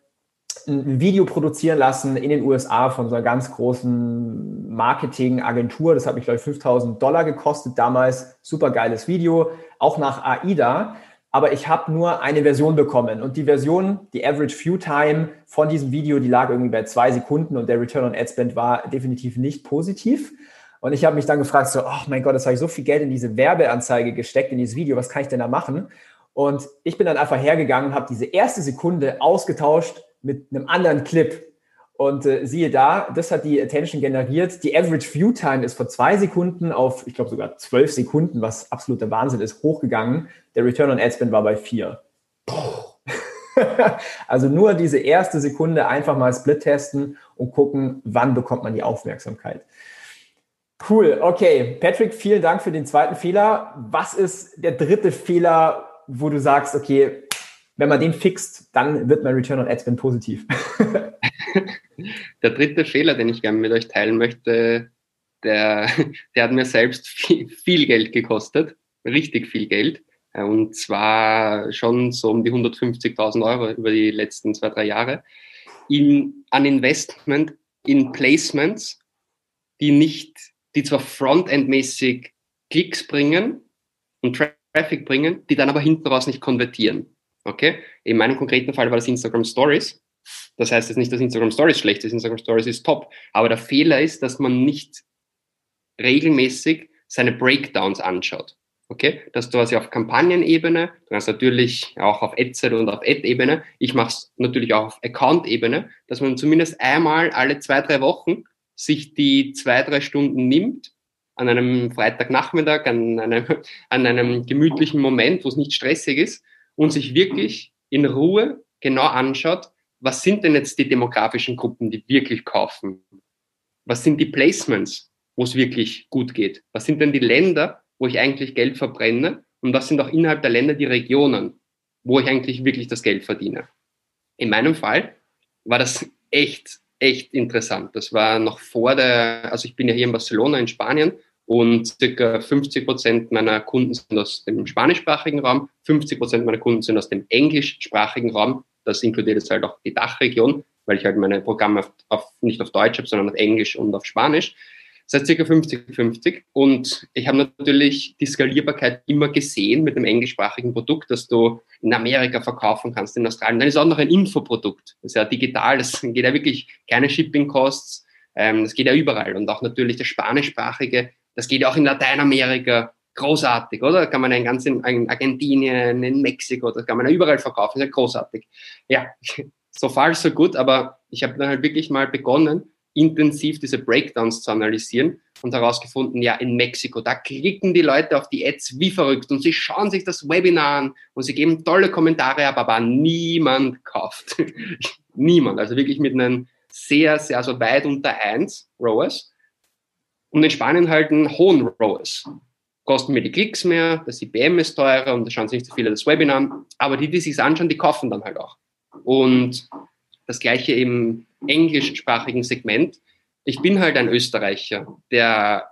ein Video produzieren lassen in den USA von so einer ganz großen Marketingagentur. Das hat mich, glaube ich, 5000 Dollar gekostet damals. Super geiles Video, auch nach AIDA. Aber ich habe nur eine Version bekommen. Und die Version, die Average View Time von diesem Video, die lag irgendwie bei zwei Sekunden und der Return on Ad Spend war definitiv nicht positiv. Und ich habe mich dann gefragt, so, oh mein Gott, das habe ich so viel Geld in diese Werbeanzeige gesteckt, in dieses Video, was kann ich denn da machen? Und ich bin dann einfach hergegangen und habe diese erste Sekunde ausgetauscht mit einem anderen Clip. Und äh, siehe da, das hat die Attention generiert. Die Average View Time ist vor zwei Sekunden auf, ich glaube sogar zwölf Sekunden, was absoluter Wahnsinn ist, hochgegangen. Der Return on Ad Spend war bei vier. (laughs) also nur diese erste Sekunde einfach mal Split testen und gucken, wann bekommt man die Aufmerksamkeit. Cool, okay. Patrick, vielen Dank für den zweiten Fehler. Was ist der dritte Fehler, wo du sagst, okay, wenn man den fixt, dann wird mein Return on Ad Spend positiv? (laughs) der dritte Fehler, den ich gerne mit euch teilen möchte, der, (laughs) der hat mir selbst viel, viel Geld gekostet, richtig viel Geld. Und zwar schon so um die 150.000 Euro über die letzten zwei, drei Jahre in, an Investment in Placements die nicht, die zwar frontendmäßig Klicks bringen und Traffic bringen, die dann aber hinten raus nicht konvertieren. Okay? In meinem konkreten Fall war das Instagram Stories. Das heißt jetzt nicht, dass Instagram Stories schlecht ist, Instagram Stories ist top. Aber der Fehler ist, dass man nicht regelmäßig seine Breakdowns anschaut. Okay, dass du also auf Kampagnenebene, du kannst natürlich auch auf Ad-Set und auf Ad-Ebene, ich mache es natürlich auch auf Account-Ebene, dass man zumindest einmal alle zwei, drei Wochen sich die zwei, drei Stunden nimmt, an einem Freitagnachmittag, an einem, (laughs) an einem gemütlichen Moment, wo es nicht stressig ist, und sich wirklich in Ruhe genau anschaut, was sind denn jetzt die demografischen Gruppen, die wirklich kaufen? Was sind die Placements, wo es wirklich gut geht? Was sind denn die Länder, wo ich eigentlich Geld verbrenne und was sind auch innerhalb der Länder die Regionen, wo ich eigentlich wirklich das Geld verdiene. In meinem Fall war das echt, echt interessant. Das war noch vor der, also ich bin ja hier in Barcelona in Spanien und circa 50 Prozent meiner Kunden sind aus dem spanischsprachigen Raum, 50 Prozent meiner Kunden sind aus dem englischsprachigen Raum. Das inkludiert jetzt halt auch die Dachregion, weil ich halt meine Programme auf, auf, nicht auf Deutsch habe, sondern auf Englisch und auf Spanisch seit circa 50-50. Und ich habe natürlich die Skalierbarkeit immer gesehen mit dem englischsprachigen Produkt, das du in Amerika verkaufen kannst, in Australien. Dann ist auch noch ein Infoprodukt. Das ist ja digital, das (laughs) geht ja wirklich keine Shipping-Costs. Ähm, das geht ja überall. Und auch natürlich das spanischsprachige, das geht auch in Lateinamerika großartig, oder? Da kann man ganz in, in Argentinien, in Mexiko, das kann man ja überall verkaufen, ist ja großartig. Ja, (laughs) so far so gut, aber ich habe dann halt wirklich mal begonnen, intensiv diese Breakdowns zu analysieren und herausgefunden, ja, in Mexiko, da klicken die Leute auf die Ads wie verrückt und sie schauen sich das Webinar an und sie geben tolle Kommentare ab, aber niemand kauft. (laughs) niemand. Also wirklich mit einem sehr, sehr, also weit unter eins ROAS. Und in Spanien halt einen hohen ROAS. Kosten mir die Klicks mehr, das IPM ist teurer und da schauen sich nicht so viele das Webinar an. Aber die, die sich anschauen, die kaufen dann halt auch. Und das gleiche im englischsprachigen Segment. Ich bin halt ein Österreicher, der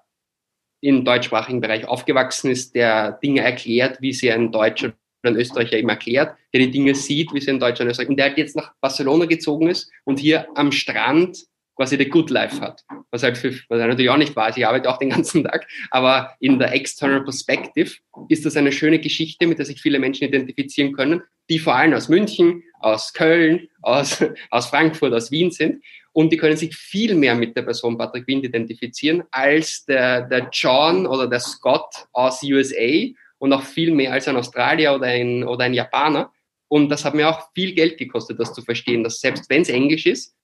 im deutschsprachigen Bereich aufgewachsen ist, der Dinge erklärt, wie sie ein Deutscher oder ein Österreicher eben erklärt, der die Dinge sieht, wie sie ein Deutscher und Österreicher, und der halt jetzt nach Barcelona gezogen ist und hier am Strand quasi the good life hat. Was halt für, was er natürlich auch nicht weiß, ich arbeite auch den ganzen Tag, aber in der external perspective ist das eine schöne Geschichte, mit der sich viele Menschen identifizieren können, die vor allem aus München, aus Köln, aus, (laughs) aus Frankfurt, aus Wien sind. Und die können sich viel mehr mit der Person Patrick Wind identifizieren als der, der John oder der Scott aus USA und auch viel mehr als ein Australier oder ein, oder ein Japaner. Und das hat mir auch viel Geld gekostet, das zu verstehen, dass selbst wenn es Englisch ist,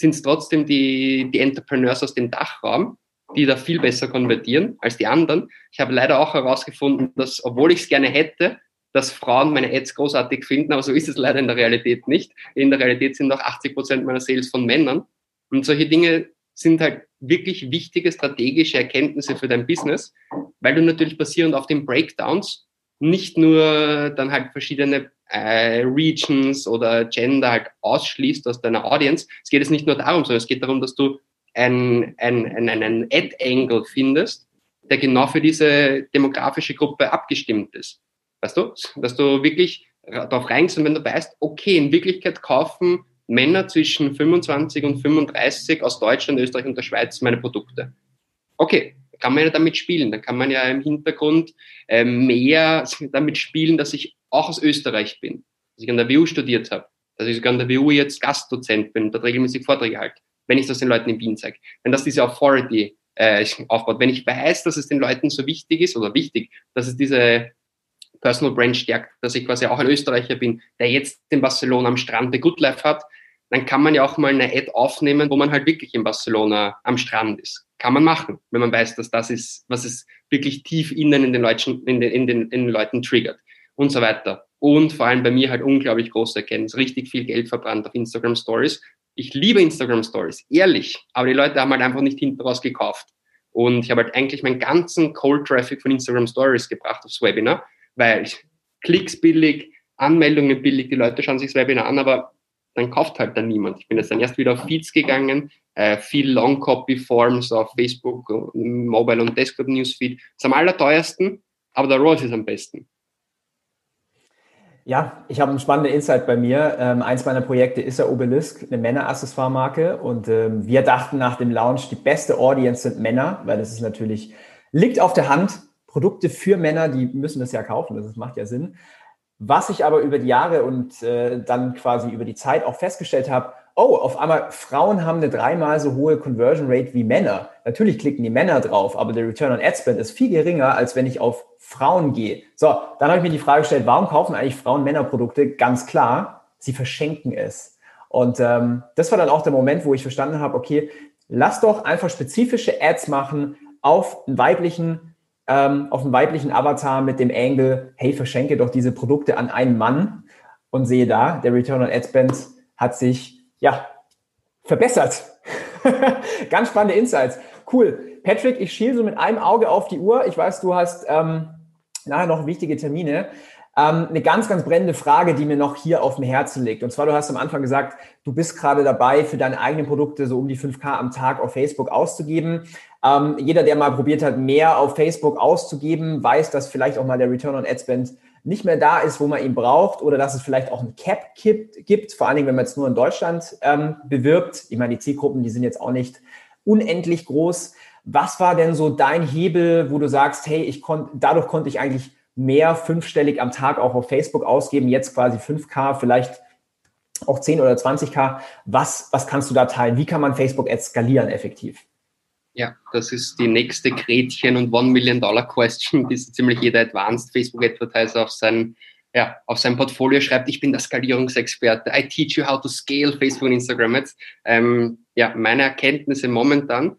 sind es trotzdem die, die Entrepreneurs aus dem Dachraum, die da viel besser konvertieren als die anderen. Ich habe leider auch herausgefunden, dass, obwohl ich es gerne hätte, dass Frauen meine Ads großartig finden, aber so ist es leider in der Realität nicht. In der Realität sind auch 80 Prozent meiner Sales von Männern. Und solche Dinge sind halt wirklich wichtige strategische Erkenntnisse für dein Business, weil du natürlich basierend auf den Breakdowns nicht nur dann halt verschiedene äh, Regions oder Gender halt ausschließt aus deiner Audience. Es geht jetzt nicht nur darum, sondern es geht darum, dass du einen, einen, einen Ad-Angle findest, der genau für diese demografische Gruppe abgestimmt ist. Weißt du? Dass du wirklich darauf reingehst und wenn du weißt, okay, in Wirklichkeit kaufen Männer zwischen 25 und 35 aus Deutschland, Österreich und der Schweiz meine Produkte. Okay, kann man ja damit spielen. Dann kann man ja im Hintergrund äh, mehr (laughs) damit spielen, dass ich auch aus Österreich bin, dass ich an der WU studiert habe, dass ich sogar an der WU jetzt Gastdozent bin und dort regelmäßig Vorträge halte, wenn ich das den Leuten in Wien zeige. Wenn das diese Authority äh, (laughs) aufbaut, wenn ich weiß, dass es den Leuten so wichtig ist oder wichtig, dass es diese Personal Brand stärkt, dass ich quasi auch ein Österreicher bin, der jetzt in Barcelona am Strand The Good Life hat, dann kann man ja auch mal eine Ad aufnehmen, wo man halt wirklich in Barcelona am Strand ist. Kann man machen, wenn man weiß, dass das ist, was es wirklich tief innen in den Leuten, in den, in den, in den Leuten triggert und so weiter. Und vor allem bei mir halt unglaublich große Erkenntnis, richtig viel Geld verbrannt auf Instagram Stories. Ich liebe Instagram Stories, ehrlich, aber die Leute haben halt einfach nicht hinten raus gekauft. Und ich habe halt eigentlich meinen ganzen Cold Traffic von Instagram Stories gebracht aufs Webinar, weil Klicks billig, Anmeldungen billig, die Leute schauen sich das Webinar an, aber dann kauft halt dann niemand. Ich bin jetzt dann erst wieder auf Feeds gegangen, äh, viel Long Copy Forms auf Facebook, Mobile und Desktop Newsfeed. Das ist am allerteuersten, aber der ROAS ist am besten. Ja, ich habe einen spannenden Insight bei mir. Ähm, eins meiner Projekte ist ja Obelisk, eine Männer-Accessoire-Marke. Und ähm, wir dachten nach dem Launch, die beste Audience sind Männer, weil das ist natürlich, liegt auf der Hand. Produkte für Männer, die müssen das ja kaufen, das macht ja Sinn. Was ich aber über die Jahre und äh, dann quasi über die Zeit auch festgestellt habe, oh, auf einmal Frauen haben eine dreimal so hohe Conversion Rate wie Männer. Natürlich klicken die Männer drauf, aber der Return on Ad Spend ist viel geringer, als wenn ich auf Frauen gehe. So, dann habe ich mir die Frage gestellt, warum kaufen eigentlich Frauen Männerprodukte? Ganz klar, sie verschenken es. Und ähm, das war dann auch der Moment, wo ich verstanden habe, okay, lass doch einfach spezifische Ads machen auf einen weiblichen, ähm, auf einen weiblichen Avatar mit dem Angle, hey, verschenke doch diese Produkte an einen Mann und sehe da, der Return on Ad Spend hat sich ja, verbessert. (laughs) Ganz spannende Insights. Cool. Patrick, ich schiele so mit einem Auge auf die Uhr. Ich weiß, du hast ähm, nachher noch wichtige Termine. Ähm, eine ganz, ganz brennende Frage, die mir noch hier auf dem Herzen liegt. Und zwar, du hast am Anfang gesagt, du bist gerade dabei, für deine eigenen Produkte so um die 5K am Tag auf Facebook auszugeben. Ähm, jeder, der mal probiert hat, mehr auf Facebook auszugeben, weiß, dass vielleicht auch mal der Return on Ad Spend nicht mehr da ist, wo man ihn braucht oder dass es vielleicht auch ein Cap gibt, vor allen Dingen, wenn man es nur in Deutschland ähm, bewirbt. Ich meine, die Zielgruppen, die sind jetzt auch nicht unendlich groß. Was war denn so dein Hebel, wo du sagst, hey, ich konnte, dadurch konnte ich eigentlich mehr fünfstellig am Tag auch auf Facebook ausgeben, jetzt quasi 5K, vielleicht auch 10 oder 20K. Was, was kannst du da teilen? Wie kann man Facebook Ads skalieren effektiv? Ja, das ist die nächste Gretchen und One Million Dollar Question, die ziemlich jeder Advanced Facebook Advertiser auf sein, ja, auf sein Portfolio schreibt. Ich bin der Skalierungsexperte. I teach you how to scale Facebook und Instagram Ads. Ähm, ja, meine Erkenntnisse momentan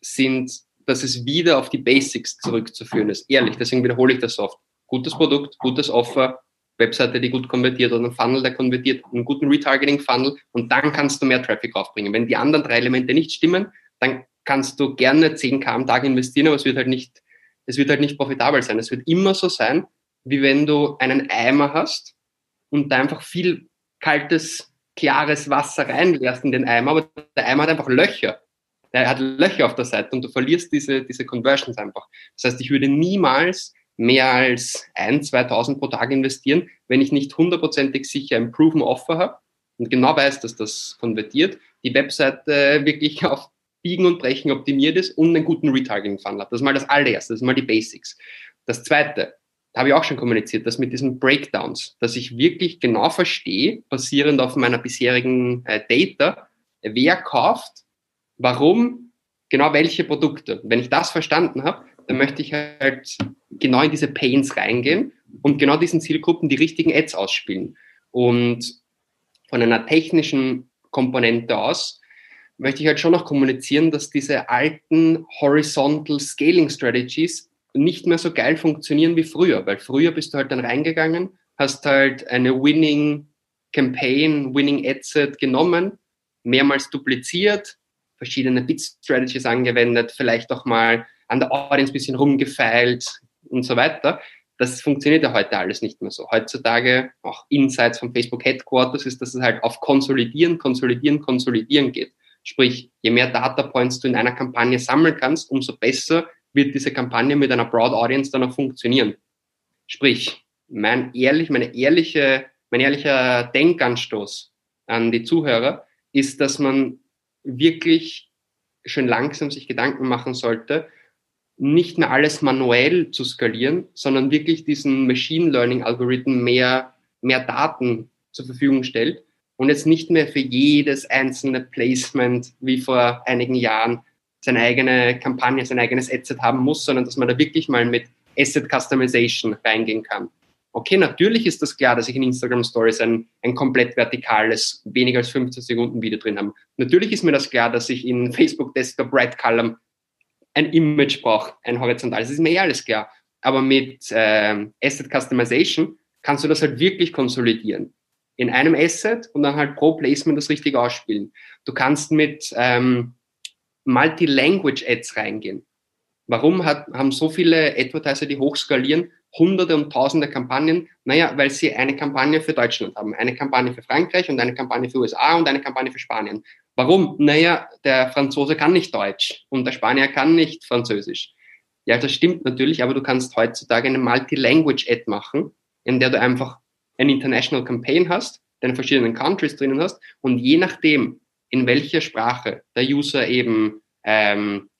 sind, dass es wieder auf die Basics zurückzuführen ist. Ehrlich, deswegen wiederhole ich das oft. Gutes Produkt, gutes Offer, Webseite, die gut konvertiert oder ein Funnel, der konvertiert, einen guten Retargeting-Funnel und dann kannst du mehr Traffic aufbringen. Wenn die anderen drei Elemente nicht stimmen, dann kannst du gerne 10k am Tag investieren, aber es wird halt nicht, es wird halt nicht profitabel sein. Es wird immer so sein, wie wenn du einen Eimer hast und da einfach viel kaltes, klares Wasser reinlässt in den Eimer, aber der Eimer hat einfach Löcher. Der hat Löcher auf der Seite und du verlierst diese, diese Conversions einfach. Das heißt, ich würde niemals mehr als 1.000, 2.000 pro Tag investieren, wenn ich nicht hundertprozentig sicher ein Proven Offer habe und genau weiß, dass das konvertiert, die Webseite wirklich (laughs) auf Biegen und Brechen optimiert ist und einen guten Retargeting-Funnel hat. Das ist mal das allererste, das ist mal die Basics. Das zweite, da habe ich auch schon kommuniziert, das mit diesen Breakdowns, dass ich wirklich genau verstehe, basierend auf meiner bisherigen äh, Data, wer kauft, warum, genau welche Produkte. Wenn ich das verstanden habe, dann möchte ich halt genau in diese Pains reingehen und genau diesen Zielgruppen die richtigen Ads ausspielen. Und von einer technischen Komponente aus möchte ich halt schon noch kommunizieren, dass diese alten Horizontal Scaling Strategies nicht mehr so geil funktionieren wie früher, weil früher bist du halt dann reingegangen, hast halt eine Winning Campaign, Winning Adset genommen, mehrmals dupliziert, verschiedene Bit Strategies angewendet, vielleicht auch mal an der Audience ein bisschen rumgefeilt und so weiter. Das funktioniert ja heute alles nicht mehr so. Heutzutage, auch Insights von Facebook Headquarters, ist, dass es halt auf Konsolidieren, Konsolidieren, Konsolidieren geht. Sprich, je mehr Data Points du in einer Kampagne sammeln kannst, umso besser wird diese Kampagne mit einer Broad Audience dann auch funktionieren. Sprich, mein ehrlich, meine ehrliche, mein ehrlicher Denkanstoß an die Zuhörer ist, dass man wirklich schön langsam sich Gedanken machen sollte, nicht mehr alles manuell zu skalieren, sondern wirklich diesen Machine Learning Algorithmen mehr, mehr Daten zur Verfügung stellt und jetzt nicht mehr für jedes einzelne Placement wie vor einigen Jahren seine eigene Kampagne, sein eigenes Asset haben muss, sondern dass man da wirklich mal mit Asset Customization reingehen kann. Okay, natürlich ist das klar, dass ich in Instagram Stories ein, ein komplett vertikales, weniger als 15 Sekunden Video drin habe. Natürlich ist mir das klar, dass ich in Facebook Desktop Right Column ein Image brauche, ein horizontales. Das ist mir eh alles klar. Aber mit äh, Asset Customization kannst du das halt wirklich konsolidieren in einem Asset und dann halt pro Placement das richtig ausspielen. Du kannst mit ähm, Multi-Language-Ads reingehen. Warum hat, haben so viele Advertiser, die hochskalieren, hunderte und tausende Kampagnen? Naja, weil sie eine Kampagne für Deutschland haben, eine Kampagne für Frankreich und eine Kampagne für USA und eine Kampagne für Spanien. Warum? Naja, der Franzose kann nicht Deutsch und der Spanier kann nicht Französisch. Ja, das stimmt natürlich, aber du kannst heutzutage eine Multi-Language-Ad machen, in der du einfach ein International Campaign hast, deine verschiedenen Countries drinnen hast und je nachdem, in welcher Sprache der User eben ähm,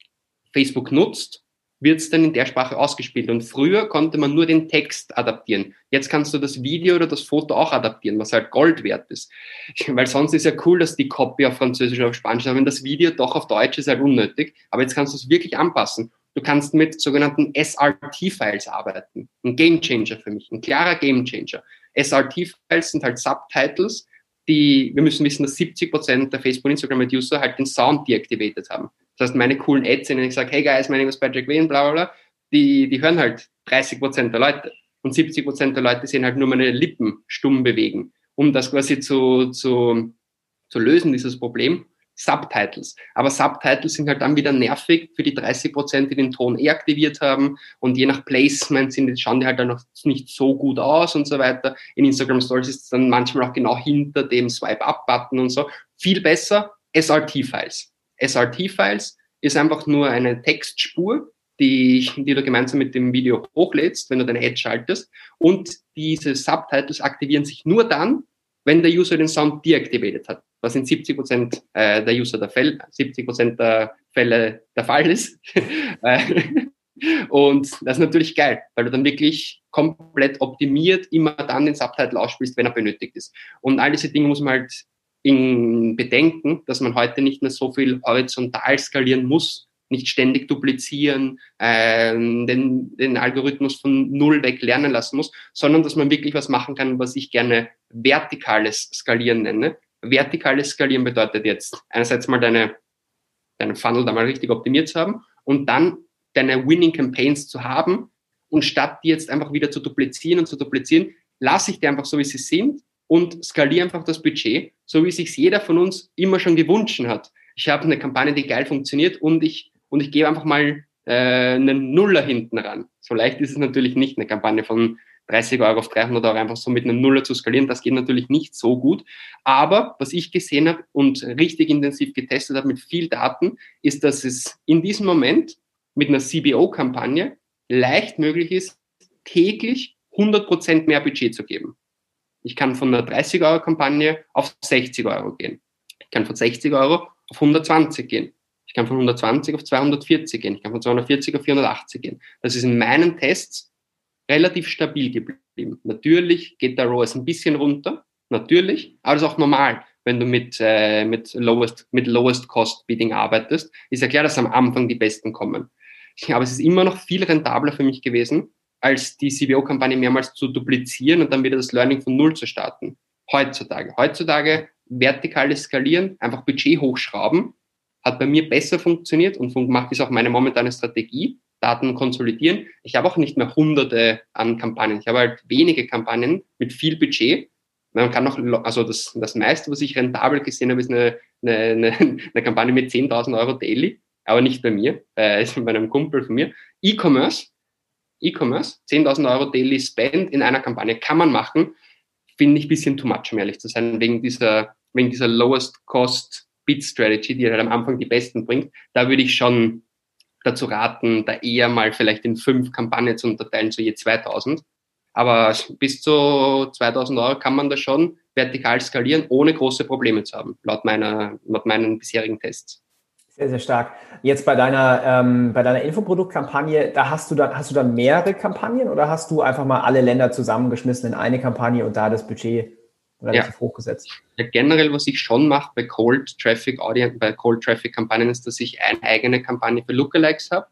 Facebook nutzt, wird es dann in der Sprache ausgespielt. Und früher konnte man nur den Text adaptieren. Jetzt kannst du das Video oder das Foto auch adaptieren, was halt Gold wert ist. (laughs) Weil sonst ist ja cool, dass die Copy auf Französisch oder auf Spanisch ist, aber wenn das Video doch auf Deutsch ist, halt unnötig. Aber jetzt kannst du es wirklich anpassen. Du kannst mit sogenannten SRT-Files arbeiten. Ein Gamechanger für mich, ein klarer Gamechanger. SRT-Files sind halt Subtitles, die, wir müssen wissen, dass 70 Prozent der Facebook- und Instagram-User halt den Sound deaktiviert haben. Das heißt, meine coolen Ads, in denen ich sage, hey guys, my name is Patrick Wayne, bla bla bla, die, die hören halt 30 Prozent der Leute. Und 70 Prozent der Leute sehen halt nur meine Lippen stumm bewegen. Um das quasi zu, zu, zu lösen, dieses Problem, Subtitles. Aber Subtitles sind halt dann wieder nervig für die 30 Prozent, die den Ton eh aktiviert haben. Und je nach Placement sind, schauen die halt dann noch nicht so gut aus und so weiter. In Instagram Stories ist es dann manchmal auch genau hinter dem Swipe-Up-Button und so. Viel besser SRT-Files. SRT-Files ist einfach nur eine Textspur, die, die du gemeinsam mit dem Video hochlädst, wenn du deine Ad schaltest. Und diese Subtitles aktivieren sich nur dann, wenn der User den Sound deaktiviert hat was in 70 Prozent äh, der User der Fälle, 70 Prozent der Fälle der Fall ist. (laughs) Und das ist natürlich geil, weil du dann wirklich komplett optimiert immer dann den Subtitle ausspielst, wenn er benötigt ist. Und all diese Dinge muss man halt in bedenken, dass man heute nicht mehr so viel horizontal skalieren muss, nicht ständig duplizieren, äh, den, den Algorithmus von null weg lernen lassen muss, sondern dass man wirklich was machen kann, was ich gerne vertikales Skalieren nenne. Vertikales Skalieren bedeutet jetzt einerseits mal deine, deinen Funnel da mal richtig optimiert zu haben und dann deine Winning Campaigns zu haben und statt die jetzt einfach wieder zu duplizieren und zu duplizieren, lasse ich die einfach so, wie sie sind und skaliere einfach das Budget, so wie sich jeder von uns immer schon gewünscht hat. Ich habe eine Kampagne, die geil funktioniert und ich, und ich gebe einfach mal äh, einen Nuller hinten ran. So leicht ist es natürlich nicht, eine Kampagne von 30 Euro auf 300 Euro einfach so mit einem Nuller zu skalieren. Das geht natürlich nicht so gut. Aber was ich gesehen habe und richtig intensiv getestet habe mit viel Daten, ist, dass es in diesem Moment mit einer CBO-Kampagne leicht möglich ist, täglich 100% mehr Budget zu geben. Ich kann von einer 30-Euro-Kampagne auf 60 Euro gehen. Ich kann von 60 Euro auf 120 gehen. Ich kann von 120 auf 240 gehen. Ich kann von 240 auf 480 gehen. Das ist in meinen Tests relativ stabil geblieben. Natürlich geht der ROAS ein bisschen runter, natürlich, aber das ist auch normal. Wenn du mit, äh, mit, lowest, mit Lowest Cost Bidding arbeitest, ist ja klar, dass am Anfang die Besten kommen. Aber es ist immer noch viel rentabler für mich gewesen, als die CBO-Kampagne mehrmals zu duplizieren und dann wieder das Learning von Null zu starten. Heutzutage. Heutzutage vertikales Skalieren, einfach Budget hochschrauben, hat bei mir besser funktioniert und macht ist auch meine momentane Strategie. Daten konsolidieren. Ich habe auch nicht mehr hunderte an Kampagnen. Ich habe halt wenige Kampagnen mit viel Budget. Man kann auch, also das, das meiste, was ich rentabel gesehen habe, ist eine, eine, eine, (laughs) Kampagne mit 10.000 Euro daily, aber nicht bei mir, äh, ist bei einem Kumpel von mir. E-Commerce, E-Commerce, 10.000 Euro daily spend in einer Kampagne kann man machen, finde ich ein bisschen too much, um ehrlich zu sein, wegen dieser, wegen dieser lowest cost Bid Strategy, die halt am Anfang die besten bringt. Da würde ich schon dazu raten, da eher mal vielleicht in fünf Kampagnen zu unterteilen, so je 2000. Aber bis zu 2000 Euro kann man da schon vertikal skalieren, ohne große Probleme zu haben, laut, meiner, laut meinen bisherigen Tests. Sehr, sehr stark. Jetzt bei deiner, ähm, bei deiner Infoproduktkampagne, da hast du dann, hast du dann mehrere Kampagnen oder hast du einfach mal alle Länder zusammengeschmissen in eine Kampagne und da das Budget relativ ja. hochgesetzt. Ja, generell, was ich schon mache bei Cold Traffic Audience, bei Cold Traffic Kampagnen, ist, dass ich eine eigene Kampagne für Lookalikes habe,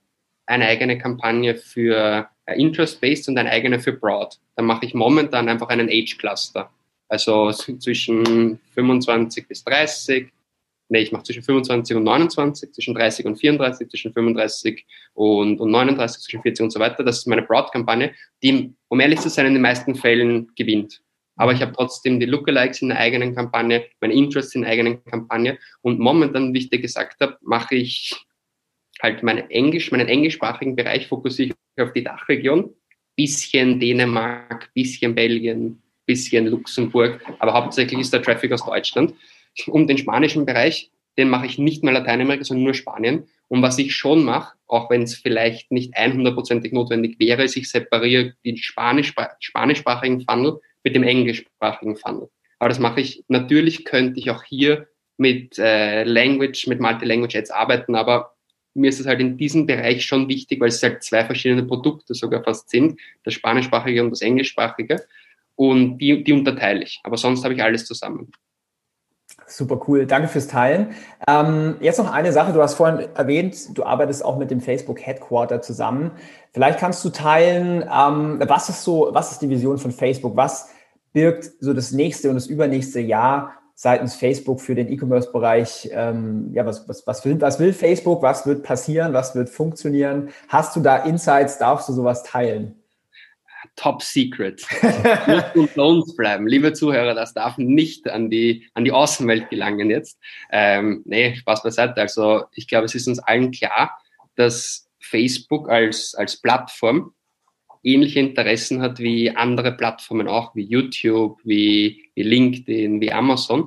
eine eigene Kampagne für äh, Interest-Based und eine eigene für Broad. Da mache ich momentan einfach einen Age-Cluster. Also zwischen 25 bis 30, nee, ich mache zwischen 25 und 29, zwischen 30 und 34, zwischen 35 und, und 39, zwischen 40 und so weiter. Das ist meine Broad-Kampagne, die, um ehrlich zu sein, in den meisten Fällen gewinnt aber ich habe trotzdem die Lookalikes in der eigenen Kampagne, meine Interests in der eigenen Kampagne und momentan, wie ich dir gesagt habe, mache ich halt meine Englisch, meinen englischsprachigen Bereich fokussiere ich auf die Dachregion, bisschen Dänemark, bisschen Belgien, bisschen Luxemburg, aber hauptsächlich ist der Traffic aus Deutschland. Um den spanischen Bereich, den mache ich nicht mehr Lateinamerika, sondern nur Spanien. Und was ich schon mache, auch wenn es vielleicht nicht 100%ig notwendig wäre, ist, ich separiere den spanisch, spanischsprachigen Funnel mit dem englischsprachigen Funnel. Aber das mache ich, natürlich könnte ich auch hier mit äh, Language, mit Multi-Language Ads arbeiten, aber mir ist es halt in diesem Bereich schon wichtig, weil es halt zwei verschiedene Produkte sogar fast sind, das spanischsprachige und das englischsprachige. Und die, die unterteile ich. Aber sonst habe ich alles zusammen. Super cool, danke fürs Teilen. Ähm, jetzt noch eine Sache, du hast vorhin erwähnt, du arbeitest auch mit dem Facebook Headquarter zusammen. Vielleicht kannst du teilen, ähm, was ist so, was ist die Vision von Facebook? Was birgt so das nächste und das übernächste Jahr seitens Facebook für den E-Commerce-Bereich? Ähm, ja, was, was, was, will, was will Facebook? Was wird passieren? Was wird funktionieren? Hast du da Insights? Darfst du sowas teilen? Top Secret. Muss unter bleiben. Liebe Zuhörer, das darf nicht an die, an die Außenwelt gelangen jetzt. Ähm, nee, Spaß beiseite. Also ich glaube, es ist uns allen klar, dass Facebook als, als Plattform ähnliche Interessen hat wie andere Plattformen auch, wie YouTube, wie, wie LinkedIn, wie Amazon.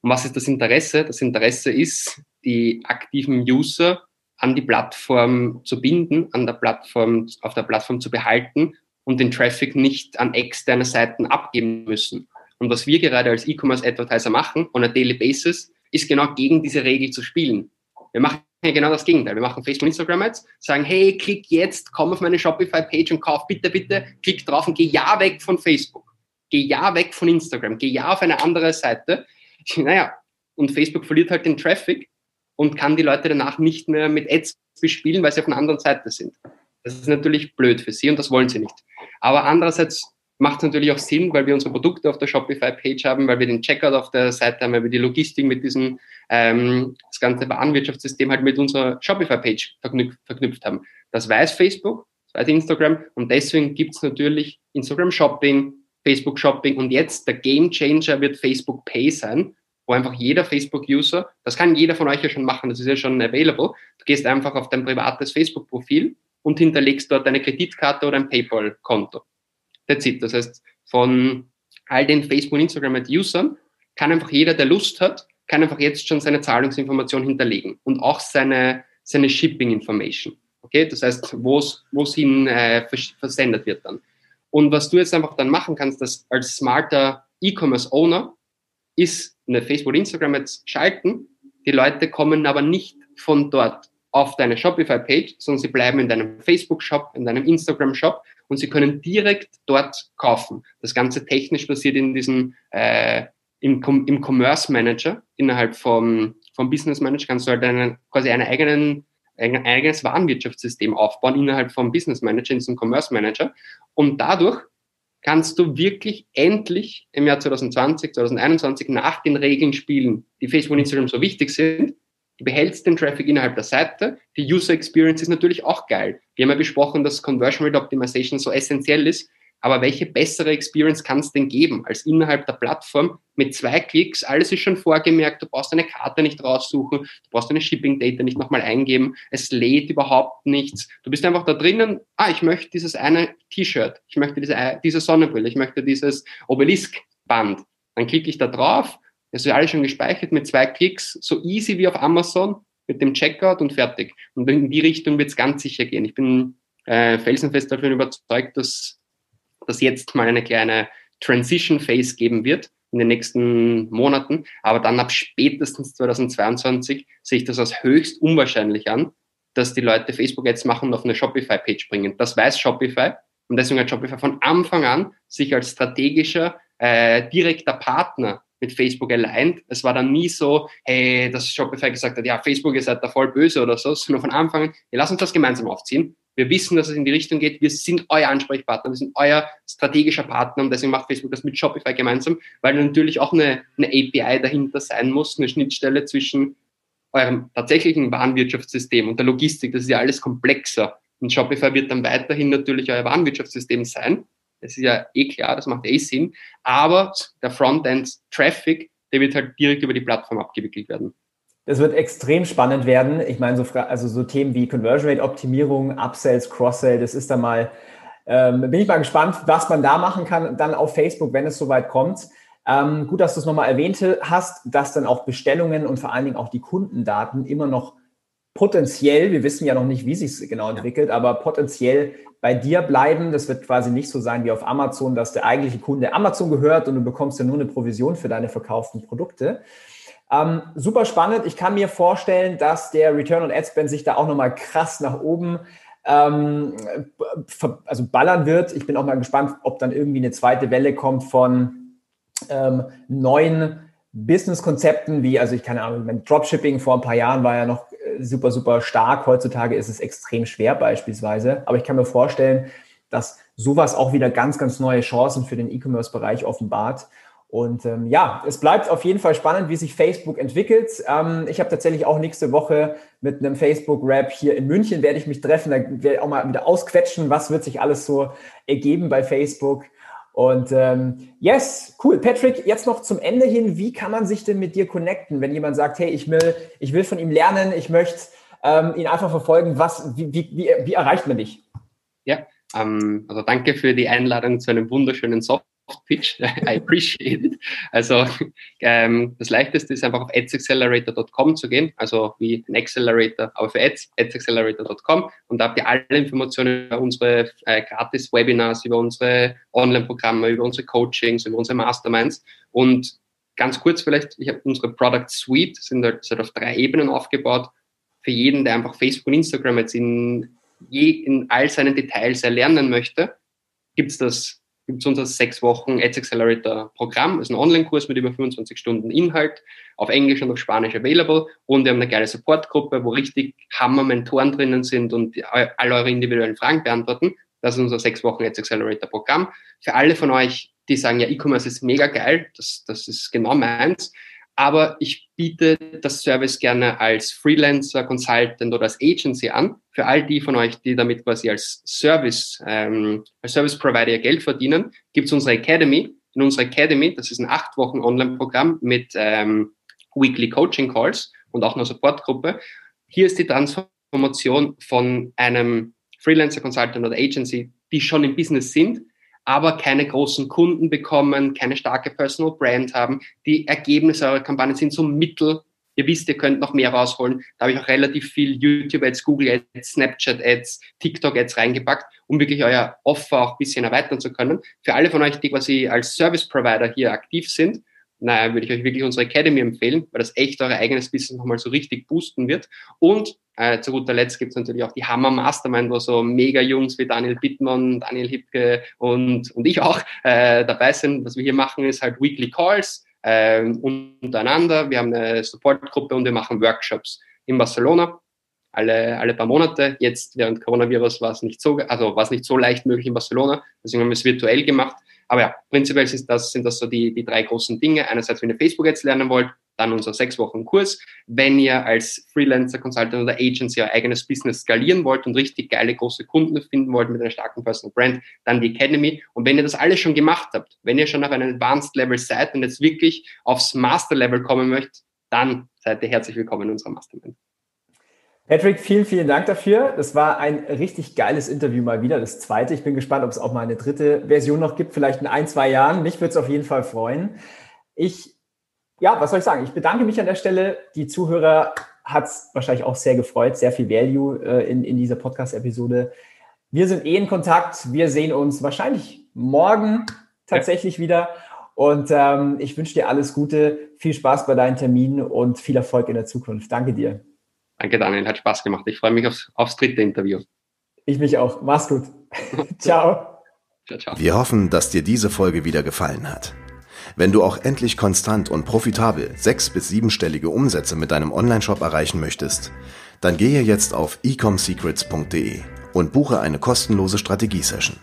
Und was ist das Interesse? Das Interesse ist, die aktiven User an die Plattform zu binden, an der Plattform, auf der Plattform zu behalten und den Traffic nicht an externe Seiten abgeben müssen. Und was wir gerade als E-Commerce Advertiser machen, on a daily basis, ist genau gegen diese Regel zu spielen. Wir machen genau das Gegenteil. Wir machen Facebook und Instagram Ads, sagen, hey, klick jetzt, komm auf meine Shopify-Page und kauf bitte, bitte, klick drauf und geh ja weg von Facebook. Geh ja weg von Instagram. Geh ja auf eine andere Seite. (laughs) Naja, und Facebook verliert halt den Traffic und kann die Leute danach nicht mehr mit Ads bespielen, weil sie auf einer anderen Seite sind. Das ist natürlich blöd für sie und das wollen sie nicht. Aber andererseits macht es natürlich auch Sinn, weil wir unsere Produkte auf der Shopify-Page haben, weil wir den Checkout auf der Seite haben, weil wir die Logistik mit diesem, ähm, das ganze Warenwirtschaftssystem halt mit unserer Shopify-Page verknüpft, verknüpft haben. Das weiß Facebook, das weiß Instagram und deswegen gibt es natürlich Instagram Shopping, Facebook Shopping und jetzt der Game Changer wird Facebook Pay sein, wo einfach jeder Facebook-User, das kann jeder von euch ja schon machen, das ist ja schon available, du gehst einfach auf dein privates Facebook-Profil und hinterlegst dort eine Kreditkarte oder ein PayPal-Konto. That's it. Das heißt, von all den Facebook- und Instagram-Usern kann einfach jeder, der Lust hat, kann einfach jetzt schon seine Zahlungsinformation hinterlegen und auch seine, seine Shipping-Information. Okay, das heißt, wo es hin äh, versendet wird dann. Und was du jetzt einfach dann machen kannst, dass als smarter E-Commerce-Owner ist eine Facebook, Instagram jetzt schalten. Die Leute kommen aber nicht von dort auf deine Shopify-Page, sondern sie bleiben in deinem Facebook-Shop, in deinem Instagram-Shop und sie können direkt dort kaufen. Das Ganze technisch basiert in diesem, äh, im, im Commerce Manager, innerhalb vom, vom Business Manager kannst du halt eine, quasi einen eigenen, ein eigenes Warenwirtschaftssystem aufbauen innerhalb vom Business Manager, in diesem Commerce Manager. Und dadurch kannst du wirklich endlich im Jahr 2020, 2021 nach den Regeln spielen, die Facebook und Instagram so wichtig sind, Du behältst den Traffic innerhalb der Seite. Die User Experience ist natürlich auch geil. Wir haben ja besprochen, dass Conversion Rate Optimization so essentiell ist. Aber welche bessere Experience kann es denn geben als innerhalb der Plattform mit zwei Klicks? Alles ist schon vorgemerkt. Du brauchst eine Karte nicht raussuchen. Du brauchst eine Shipping Data nicht nochmal eingeben. Es lädt überhaupt nichts. Du bist einfach da drinnen. Ah, ich möchte dieses eine T-Shirt. Ich möchte diese, diese Sonnenbrille. Ich möchte dieses Obelisk Band. Dann klicke ich da drauf das ist alles schon gespeichert mit zwei Klicks, so easy wie auf Amazon mit dem Checkout und fertig. Und in die Richtung wird es ganz sicher gehen. Ich bin äh, felsenfest davon überzeugt, dass, dass jetzt mal eine kleine Transition Phase geben wird in den nächsten Monaten. Aber dann ab spätestens 2022 sehe ich das als höchst unwahrscheinlich an, dass die Leute Facebook Ads machen und auf eine Shopify-Page bringen. Das weiß Shopify. Und deswegen hat Shopify von Anfang an sich als strategischer, äh, direkter Partner mit Facebook aligned. Es war dann nie so, hey, dass Shopify gesagt hat, ja, Facebook, ihr seid da voll böse oder so, (laughs) sondern von Anfang an, wir lassen uns das gemeinsam aufziehen. Wir wissen, dass es in die Richtung geht. Wir sind euer Ansprechpartner, wir sind euer strategischer Partner und deswegen macht Facebook das mit Shopify gemeinsam, weil natürlich auch eine, eine API dahinter sein muss, eine Schnittstelle zwischen eurem tatsächlichen Warenwirtschaftssystem und der Logistik. Das ist ja alles komplexer. Und Shopify wird dann weiterhin natürlich euer Warenwirtschaftssystem sein. Das ist ja eh klar, das macht eh Sinn. Aber der Frontend-Traffic, der wird halt direkt über die Plattform abgewickelt werden. Das wird extrem spannend werden. Ich meine, so, also so Themen wie Conversion Rate Optimierung, Upsells, Cross-Sell, das ist dann mal, ähm, bin ich mal gespannt, was man da machen kann, dann auf Facebook, wenn es soweit kommt. Ähm, gut, dass du es nochmal erwähnt hast, dass dann auch Bestellungen und vor allen Dingen auch die Kundendaten immer noch potenziell, wir wissen ja noch nicht, wie sich genau entwickelt, aber potenziell bei dir bleiben. Das wird quasi nicht so sein wie auf Amazon, dass der eigentliche Kunde Amazon gehört und du bekommst ja nur eine Provision für deine verkauften Produkte. Ähm, super spannend. Ich kann mir vorstellen, dass der Return on Ad Spend sich da auch nochmal krass nach oben ähm, also ballern wird. Ich bin auch mal gespannt, ob dann irgendwie eine zweite Welle kommt von ähm, neuen Business-Konzepten, wie, also ich keine Ahnung, Dropshipping vor ein paar Jahren war ja noch super, super stark. Heutzutage ist es extrem schwer beispielsweise. Aber ich kann mir vorstellen, dass sowas auch wieder ganz, ganz neue Chancen für den E-Commerce-Bereich offenbart. Und ähm, ja, es bleibt auf jeden Fall spannend, wie sich Facebook entwickelt. Ähm, ich habe tatsächlich auch nächste Woche mit einem Facebook-Rap hier in München, werde ich mich treffen, da werde ich auch mal wieder ausquetschen, was wird sich alles so ergeben bei Facebook. Und ähm, yes, cool. Patrick, jetzt noch zum Ende hin, wie kann man sich denn mit dir connecten, wenn jemand sagt, hey, ich will, ich will von ihm lernen, ich möchte ähm, ihn einfach verfolgen, was, wie, wie, wie, wie erreicht man dich? Ja, ähm, also danke für die Einladung zu einem wunderschönen Soft Pitch. (laughs) I appreciate it. Also ähm, das Leichteste ist einfach auf adsaccelerator.com zu gehen, also wie ein Accelerator, aber für Ads, adsaccelerator.com und da habt ihr alle Informationen über unsere äh, Gratis-Webinars, über unsere Online-Programme, über unsere Coachings, über unsere Masterminds und ganz kurz vielleicht, ich habe unsere Product Suite, sind halt, sind auf drei Ebenen aufgebaut. Für jeden, der einfach Facebook und Instagram jetzt in, je, in all seinen Details erlernen möchte, gibt es das gibt es unser sechs Wochen Ads Accelerator Programm. Das ist ein Online-Kurs mit über 25 Stunden Inhalt, auf Englisch und auf Spanisch available. Und wir haben eine geile Supportgruppe, wo richtig Hammer-Mentoren drinnen sind und all eure individuellen Fragen beantworten. Das ist unser sechs Wochen Ads Accelerator Programm. Für alle von euch, die sagen, ja, E-Commerce ist mega geil, das, das ist genau meins, aber ich biete das Service gerne als Freelancer, Consultant oder als Agency an. Für all die von euch, die damit quasi als Service, ähm, als Service Provider ihr Geld verdienen, gibt es unsere Academy. In unserer Academy, das ist ein acht Wochen Online-Programm mit ähm, Weekly Coaching Calls und auch einer Supportgruppe. Hier ist die Transformation von einem Freelancer, Consultant oder Agency, die schon im Business sind, aber keine großen Kunden bekommen, keine starke Personal Brand haben. Die Ergebnisse eurer Kampagne sind so mittel. Ihr wisst, ihr könnt noch mehr rausholen. Da habe ich auch relativ viel YouTube-Ads, Google-Ads, Snapchat-Ads, TikTok-Ads reingepackt, um wirklich euer Offer auch ein bisschen erweitern zu können. Für alle von euch, die quasi als Service-Provider hier aktiv sind, naja, würde ich euch wirklich unsere Academy empfehlen, weil das echt euer eigenes Business nochmal so richtig boosten wird. Und äh, zu guter Letzt gibt es natürlich auch die Hammer Mastermind, wo so mega Jungs wie Daniel Bittmann, Daniel Hipke und, und ich auch äh, dabei sind. Was wir hier machen, ist halt Weekly Calls äh, untereinander. Wir haben eine Supportgruppe und wir machen Workshops in Barcelona alle, alle paar Monate. Jetzt während Coronavirus war es nicht so, also war es nicht so leicht möglich in Barcelona, deswegen haben wir es virtuell gemacht. Aber ja, prinzipiell sind das, sind das so die, die drei großen Dinge. Einerseits, wenn ihr Facebook jetzt lernen wollt, dann unser sechs Wochen Kurs. Wenn ihr als Freelancer, Consultant oder Agency euer eigenes Business skalieren wollt und richtig geile große Kunden finden wollt mit einer starken Personal Brand, dann die Academy. Und wenn ihr das alles schon gemacht habt, wenn ihr schon auf einem Advanced Level seid und jetzt wirklich aufs Master Level kommen möchtet, dann seid ihr herzlich willkommen in unserer Mastermind. Patrick, vielen, vielen Dank dafür. Das war ein richtig geiles Interview mal wieder, das zweite. Ich bin gespannt, ob es auch mal eine dritte Version noch gibt, vielleicht in ein, zwei Jahren. Mich würde es auf jeden Fall freuen. Ich, ja, was soll ich sagen? Ich bedanke mich an der Stelle. Die Zuhörer hat es wahrscheinlich auch sehr gefreut, sehr viel Value äh, in, in dieser Podcast-Episode. Wir sind eh in Kontakt. Wir sehen uns wahrscheinlich morgen tatsächlich ja. wieder. Und ähm, ich wünsche dir alles Gute, viel Spaß bei deinen Terminen und viel Erfolg in der Zukunft. Danke dir. Danke, Daniel, hat Spaß gemacht. Ich freue mich aufs, aufs dritte Interview. Ich mich auch. Mach's gut. (laughs) ciao. Ciao, ciao. Wir hoffen, dass dir diese Folge wieder gefallen hat. Wenn du auch endlich konstant und profitabel sechs- bis siebenstellige Umsätze mit deinem Onlineshop erreichen möchtest, dann gehe jetzt auf ecomsecrets.de und buche eine kostenlose Strategiesession.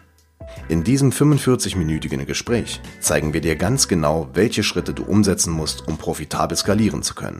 In diesem 45-minütigen Gespräch zeigen wir dir ganz genau, welche Schritte du umsetzen musst, um profitabel skalieren zu können.